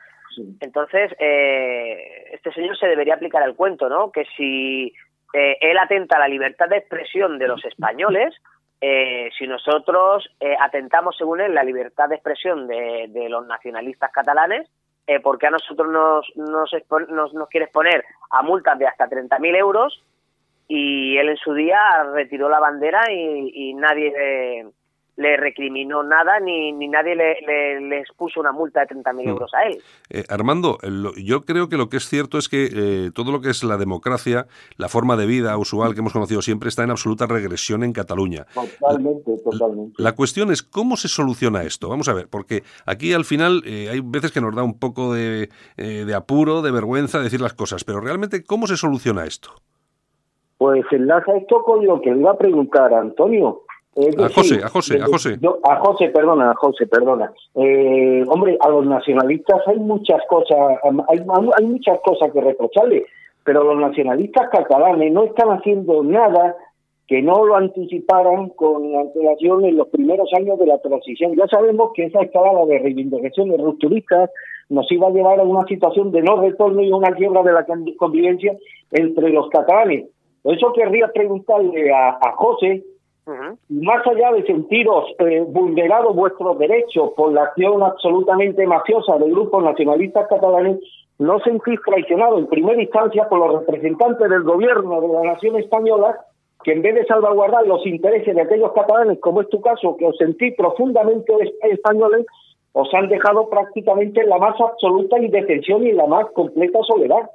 Entonces, eh, este señor se debería aplicar el cuento, ¿no? Que si eh, él atenta a la libertad de expresión de los españoles, eh, si nosotros atentamos, según él, la libertad de expresión de, los nacionalistas catalanes, eh, ¿por qué a nosotros nos, nos, nos, nos quiere exponer a multas de hasta 30.000 euros? Y él en su día retiró la bandera y, y nadie le recriminó nada ni, ni nadie le, le, expuso una multa de 30.000 mm. euros a él. Eh, Armando, yo creo que lo que es cierto es que eh, todo lo que es la democracia, la forma de vida usual que hemos conocido siempre, está en absoluta regresión en Cataluña. Totalmente, totalmente. La, cuestión es cómo se soluciona esto. Vamos a ver, porque aquí al final eh, hay veces que nos da un poco de, de apuro, de vergüenza decir las cosas, pero realmente, ¿cómo se soluciona esto? Pues enlaza esto con lo que le iba a preguntar Antonio a José, a José, a José. a José, perdona, a José, perdona. Eh, hombre, a los nacionalistas hay muchas cosas, hay, hay muchas cosas que reprocharle, pero los nacionalistas catalanes no están haciendo nada que no lo anticiparan con antelación en los primeros años de la transición. Ya sabemos que esa escalada de reivindicaciones rupturistas nos iba a llevar a una situación de no retorno y una quiebra de la convivencia entre los catalanes. Por eso querría preguntarle a, a José más allá de sentiros eh, vulnerados vuestros derechos por la acción absolutamente mafiosa de grupos nacionalistas catalanes, no sentís traicionado en primera instancia por los representantes del gobierno de la nación española que en vez de salvaguardar los intereses de aquellos catalanes, como es tu caso, que os sentís profundamente españoles, os han dejado prácticamente en la más absoluta indefensión y en la más completa soledad.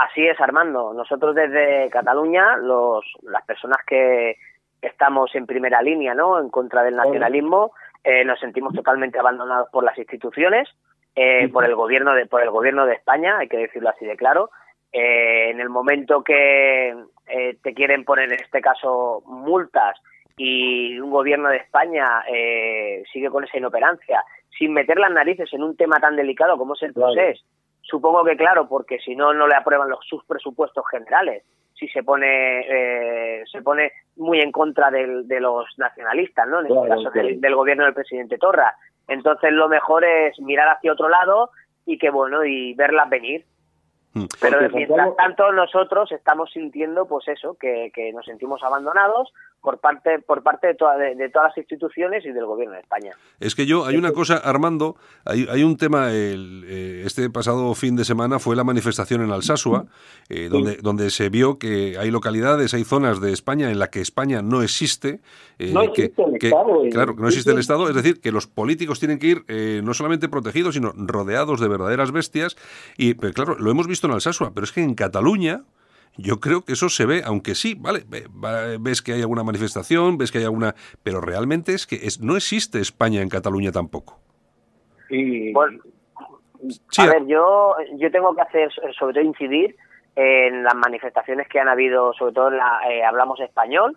Así es, Armando. Nosotros desde Cataluña, los, las personas que estamos en primera línea ¿no? en contra del nacionalismo, eh, nos sentimos totalmente abandonados por las instituciones, eh, por el gobierno de por el gobierno de España, hay que decirlo así de claro. Eh, en el momento que te quieren poner en este caso multas y un gobierno de España sigue con esa inoperancia, sin meter las narices en un tema tan delicado como es el proceso, Supongo que claro, porque si no, no le aprueban los, sus presupuestos generales. Si se pone eh, se pone muy en contra de los nacionalistas, ¿no? En este caso del, del, gobierno del presidente Torra. Entonces lo mejor es mirar hacia otro lado y que bueno y verlas venir. Mm. Pero mientras tanto nosotros estamos sintiendo pues eso, que, que nos sentimos abandonados, por parte por parte de, de, todas las instituciones y del gobierno de España. Es que yo, hay una cosa, Armando, hay, hay un tema, el, eh, este pasado fin de semana fue la manifestación en Alsasua, eh, donde, donde se vio que hay localidades, hay zonas de España en las que España no existe. Eh, no existe el Estado. Claro, no existe el Estado, es decir, que los políticos tienen que ir no solamente protegidos, sino rodeados de verdaderas bestias. Y, claro, lo hemos visto en Alsasua, pero es que en Cataluña yo creo que eso se ve, aunque sí, vale, ves que hay alguna manifestación, ves que hay alguna, pero realmente es que es, no existe España en Cataluña tampoco. Y... a ver, yo, yo tengo que hacer, sobre todo incidir en las manifestaciones que han habido, sobre todo en la, eh, Hablamos Español,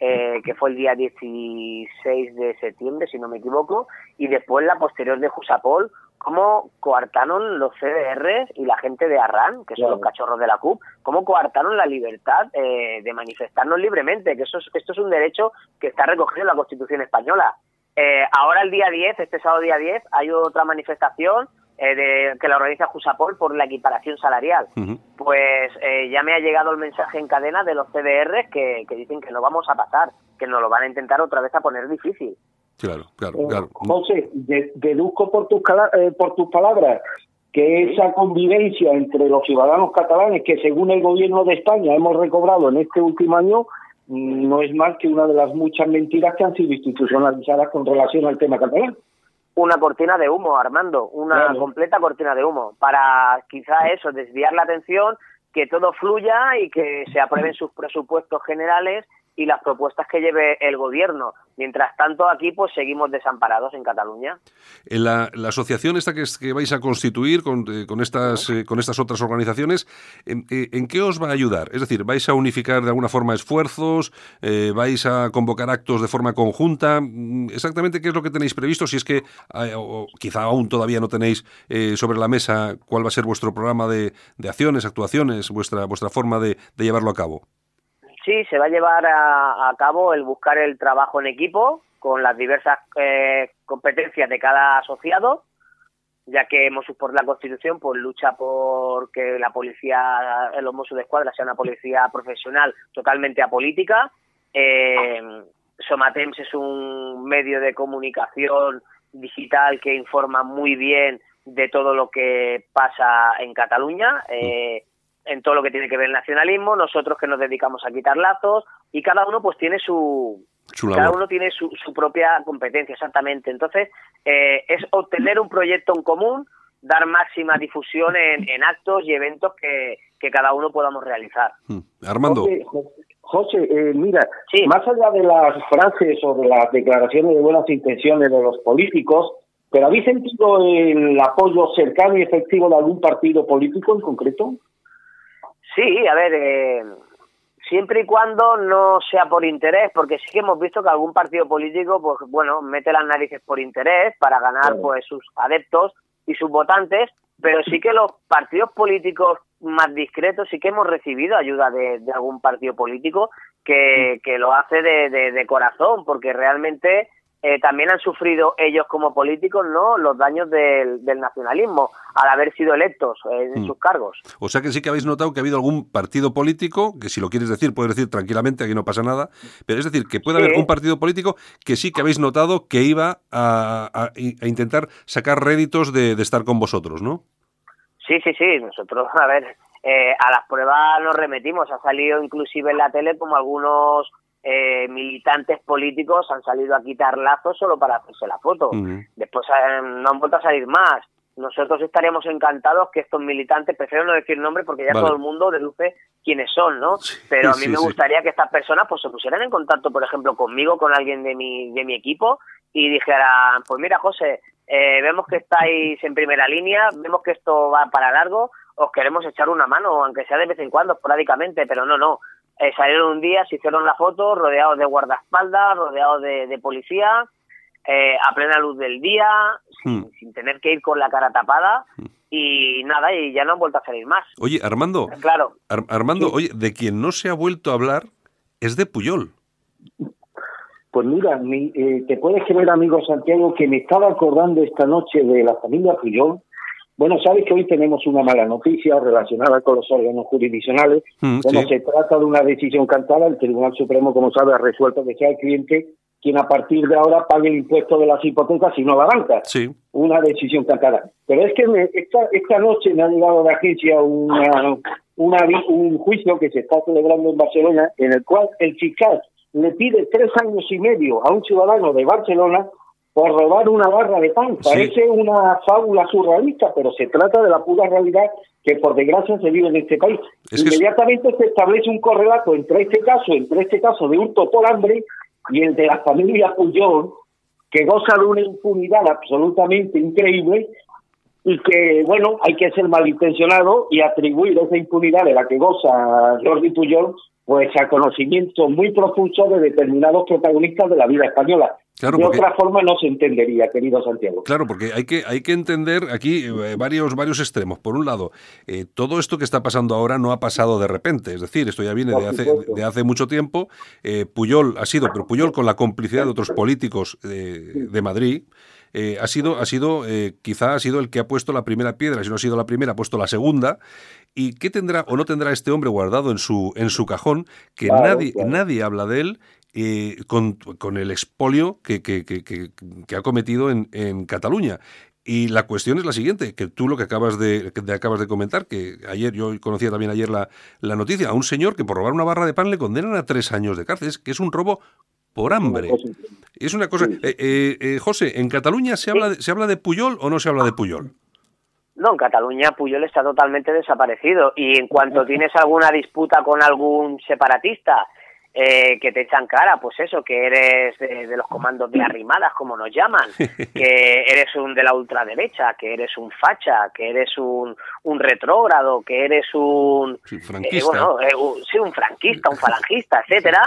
eh, que fue el día 16 de septiembre, si no me equivoco, y después la posterior de Jusapol, cómo coartaron los CDRs y la gente de Arran, que son los cachorros de la CUP, cómo coartaron la libertad eh, de manifestarnos libremente, que eso esto es un derecho que está recogido en la Constitución española. Eh, ahora el día 10, este sábado día 10, hay otra manifestación eh, de, que la organiza Jusapol por la equiparación salarial. Pues ya me ha llegado el mensaje en cadena de los CDRs que, que dicen que no vamos a pasar, que nos lo van a intentar otra vez a poner difícil. Claro, claro, eh, claro. José, deduzco por tus, eh, por tus palabras que esa convivencia entre los ciudadanos catalanes que según el gobierno de España hemos recobrado en este último año mm, no es más que una de las muchas mentiras que han sido institucionalizadas con relación al tema catalán. Una cortina de humo, Armando, una completa cortina de humo, para quizá eso, desviar la atención, que todo fluya y que se aprueben sus presupuestos generales y las propuestas que lleve el gobierno. Mientras tanto, aquí pues seguimos desamparados en Cataluña. En la, asociación esta que, vais a constituir con, eh, eh, estas otras organizaciones, ¿en, eh, ¿en, qué os va a ayudar? Es decir, ¿vais a unificar de alguna forma esfuerzos? ¿Vais a convocar actos de forma conjunta? Mm, ¿Exactamente qué es lo que tenéis previsto? Si es que o quizá aún todavía no tenéis sobre la mesa cuál va a ser vuestro programa de, de acciones, actuaciones, vuestra, vuestra forma de llevarlo a cabo. Sí, se va a llevar a, cabo el buscar el trabajo en equipo con las diversas eh, competencias de cada asociado, ya que hemos por la Constitución pues lucha por que la policía, los Mossos de Escuadra sea una policía profesional totalmente apolítica. Eh, Somatems es un medio de comunicación digital que informa muy bien de todo lo que pasa en Cataluña, eh, en todo lo que tiene que ver el nacionalismo, nosotros que nos dedicamos a quitar lazos y cada uno pues tiene su, cada uno tiene su, su, propia competencia exactamente. Entonces eh, es obtener un proyecto en común, dar máxima difusión en, en actos y eventos que, que, cada uno podamos realizar. Hmm. Armando. José, eh, mira, más allá de las frases o de las declaraciones de buenas intenciones de los políticos, ¿pero habéis sentido el apoyo cercano y efectivo de algún partido político en concreto? Sí, a ver, eh, siempre y cuando no sea por interés, porque sí que hemos visto que algún partido político, pues bueno, mete las narices por interés para ganar pues sus adeptos y sus votantes, pero sí que los partidos políticos más discretos sí que hemos recibido ayuda de, algún partido político que, que lo hace de, de, corazón, porque realmente eh, también han sufrido ellos como políticos no los daños del, del nacionalismo al haber sido electos en mm. sus cargos. O sea que sí que habéis notado que ha habido algún partido político, que si lo quieres decir, puedes decir tranquilamente, aquí no pasa nada, pero es decir, que puede haber un partido político que sí que habéis notado que iba a, a, a intentar sacar réditos de, de estar con vosotros, ¿no? Sí, sí, sí. Nosotros, a ver, eh, a las pruebas nos remetimos. Ha salido inclusive en la tele como algunos eh, militantes políticos han salido a quitar lazos solo para hacerse la foto. Después eh, no han vuelto a salir más. Nosotros estaríamos encantados que estos militantes, prefiero no decir nombres porque ya todo el mundo deduce quiénes son, ¿no? Pero a mí me gustaría que estas personas pues se pusieran en contacto, por ejemplo, conmigo, con alguien de mi, de mi equipo y dijeran, pues mira, José, eh, vemos que estáis en primera línea, vemos que esto va para largo, os queremos echar una mano, aunque sea de vez en cuando, esporádicamente, pero no, no. Eh, salieron un día, se hicieron la foto, rodeados de guardaespaldas, rodeados de, policía, eh, a plena luz del día, hmm. sin, tener que ir con la cara tapada. Hmm. Y nada, y ya no han vuelto a salir más. Oye, Armando. Claro. Armando, oye, de quien no se ha vuelto a hablar es de Puyol. Pues mira, mi, eh, te puedes creer, amigo Santiago, que me estaba acordando esta noche de la familia Puyol. Bueno, sabes que hoy tenemos una mala noticia relacionada con los órganos jurisdiccionales. Mm, bueno, se trata de una decisión cantada. El Tribunal Supremo, como sabe, ha resuelto que sea el cliente quien a partir de ahora pague el impuesto de las hipotecas y no la banca. Sí. Una decisión cantada. Pero es que esta, esta noche me ha llegado a la agencia una, una, un juicio que se está celebrando en Barcelona en el cual el fiscal le pide tres años y medio a un ciudadano de Barcelona por robar una barra de pan. Parece una fábula surrealista, pero se trata de la pura realidad que por desgracia se vive en este país. Inmediatamente se establece un correlato entre este caso, entre este caso de un por hambre y el de la familia Puyol, que goza de una impunidad absolutamente increíble y que, bueno, hay que ser malintencionado y atribuir esa impunidad de la que goza Jordi Puyol pues a conocimiento muy profuso de determinados protagonistas de la vida española. de otra forma no se entendería, querido Santiago. Claro, porque hay que, hay que entender aquí eh, varios, varios extremos. Por un lado, eh, todo esto que está pasando ahora no ha pasado de repente, es decir, esto ya viene de hace, de hace, mucho tiempo. Eh, Puyol ha sido, pero Puyol con la complicidad de otros políticos de Madrid, ha sido, ha sido quizá ha sido el que ha puesto la primera piedra, si no ha sido la primera, ha puesto la segunda, ¿Y qué tendrá o no tendrá este hombre guardado en su, en su cajón que nadie, nadie habla de él eh, con, con, el expolio que, que, que, que ha cometido en, en, Cataluña? Y la cuestión es la siguiente, que tú lo que acabas de, acabas de comentar, que ayer yo conocía también ayer la, la noticia, a un señor que por robar una barra de pan le condenan a tres años de cárcel, que es un robo por hambre. Es una cosa... Eh, eh, eh, José, ¿en Cataluña se habla, de, se habla de Puyol o no se habla de Puyol? No, en Cataluña Puyol está totalmente desaparecido. Y en cuanto tienes alguna disputa con algún separatista eh, que te echan cara, pues eso, que eres de, los comandos de arrimadas, como nos llaman, que eres un de la ultraderecha, que eres un facha, que eres un, un retrógrado, que eres un franquista. Eh, bueno, eh, un, sí, un franquista, un falangista, etcétera,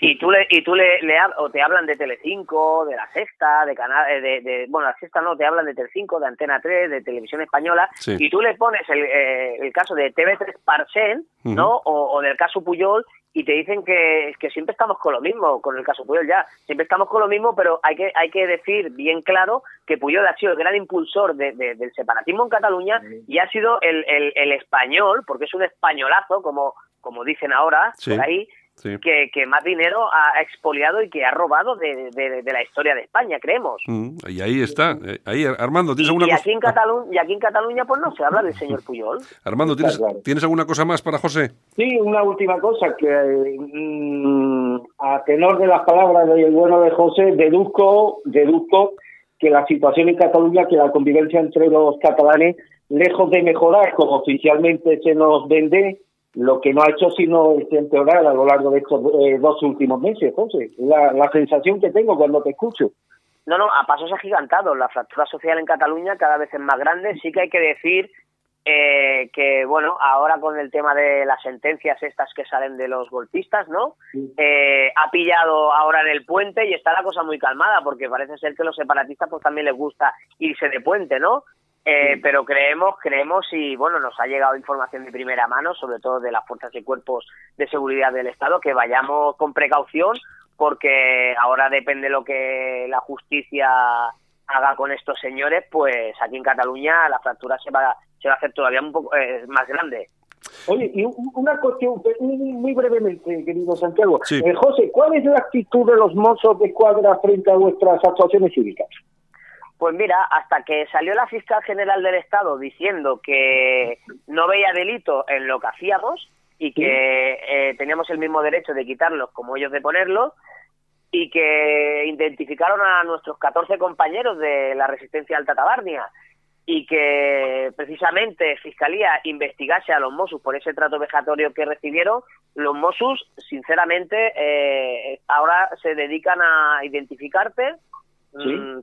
y tú le y tú le, le, o te hablan de Telecinco, de la Sexta, de canal de, de, bueno, la Sexta no, te hablan de Telecinco, de Antena 3, de Televisión Española, y tú le pones el, el caso de TV3 Parsen, ¿no? O, o del caso Puyol y te dicen que, que siempre estamos con lo mismo, con el caso Puyol ya, siempre estamos con lo mismo, pero hay que, hay que decir bien claro que Puyol ha sido el gran impulsor de, del separatismo en Cataluña y ha sido el, el, el, español, porque es un españolazo, como, como dicen ahora, por ahí, que, más dinero ha expoliado y que ha robado de, la historia de España, creemos. Mm, y ahí está. Eh, ahí, Armando, ¿tienes alguna y aquí, en Cataluña, y aquí en Cataluña, pues no se habla del señor Puyol. Armando, ¿tienes, ¿tienes alguna cosa más para José? Sí, una última cosa, que mm, a tenor de las palabras del bueno de José, deduzco, deduzco que la situación en Cataluña, que la convivencia entre los catalanes, lejos de mejorar como oficialmente se nos vende, lo que no ha hecho sino empeorar a lo largo de estos eh, dos últimos meses, José. La, la sensación que tengo cuando te escucho. No, no, a pasos agigantados. La fractura social en Cataluña cada vez es más grande. Sí que hay que decir eh, que, bueno, ahora con el tema de las sentencias estas que salen de los golpistas, ¿no? Eh, ha pillado ahora en el puente y está la cosa muy calmada porque parece ser que los separatistas pues también les gusta irse de puente, ¿no? Eh, pero creemos, creemos y bueno, nos ha llegado información de primera mano, sobre todo de las fuerzas y cuerpos de seguridad del Estado, que vayamos con precaución porque ahora depende lo que la justicia haga con estos señores, pues aquí en Cataluña la fractura se va, se va a hacer todavía un poco eh, más grande. Oye, y una cuestión muy brevemente, querido Santiago. Eh, José, ¿cuál es la actitud de los mozos de cuadra frente a vuestras actuaciones cívicas? Pues mira, hasta que salió la fiscal general del Estado diciendo que no veía delito en lo que hacíamos y que eh, teníamos el mismo derecho de quitarlos como ellos de ponerlos, y que identificaron a nuestros 14 compañeros de la resistencia alta tabarnia y que precisamente Fiscalía investigase a los Mossos por ese trato vejatorio que recibieron, los Mossos, sinceramente, eh, ahora se dedican a identificarte, mm,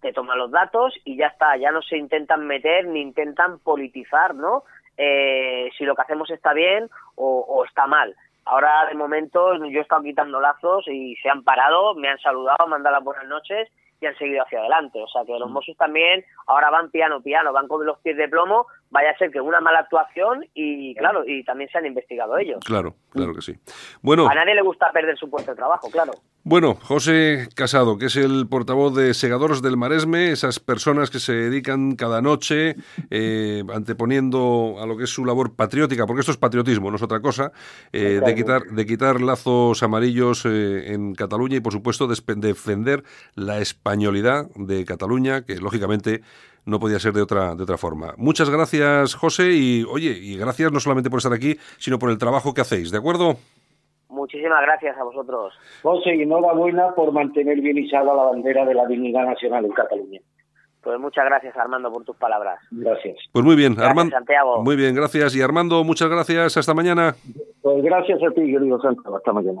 te toman los datos y ya está, ya no se intentan meter ni intentan politizar, ¿no? Eh, si lo que hacemos está bien o, está mal. Ahora, de momento, yo he estado quitando lazos y se han parado, me han saludado, me han dado las buenas noches y han seguido hacia adelante. O sea que los mm. Mossos también ahora van piano, piano, van con los pies de plomo. Vaya a ser que una mala actuación y, claro, y también se han investigado ellos. Claro, claro que sí. Bueno. A nadie le gusta perder su puesto de trabajo, claro. Bueno, José Casado, que es el portavoz de Segadores del Maresme, esas personas que se dedican cada noche eh, anteponiendo a lo que es su labor patriótica, porque esto es patriotismo, no es otra cosa, eh, de, quitar, de quitar lazos amarillos eh, en Cataluña y, por supuesto, de defender la españolidad de Cataluña, que lógicamente no podía ser de otra, de otra forma. Muchas gracias, José, y oye, y gracias no solamente por estar aquí, sino por el trabajo que hacéis, ¿de acuerdo? Muchísimas gracias a vosotros. José, y enhorabuena por mantener bien izada la bandera de la dignidad nacional en Cataluña. Pues muchas gracias, Armando, por tus palabras. Gracias. Pues muy bien, Armando. Santiago. Muy bien, gracias. Y Armando, muchas gracias. Hasta mañana. Pues gracias a ti, querido Santiago. Hasta mañana.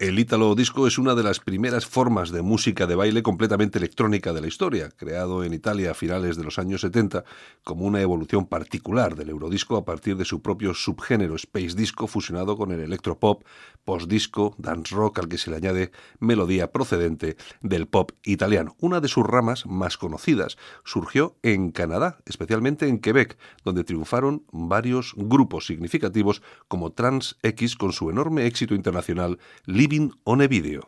El ítalo disco es una de las primeras formas de música de baile completamente electrónica de la historia, creado en Italia a finales de los años 70 como una evolución particular del eurodisco a partir de su propio subgénero space disco fusionado con el electropop, post-disco, dance rock al que se le añade melodía procedente del pop italiano. Una de sus ramas más conocidas surgió en Canadá, especialmente en Quebec, donde triunfaron varios grupos significativos como Trans X con su enorme éxito internacional Living on a Video.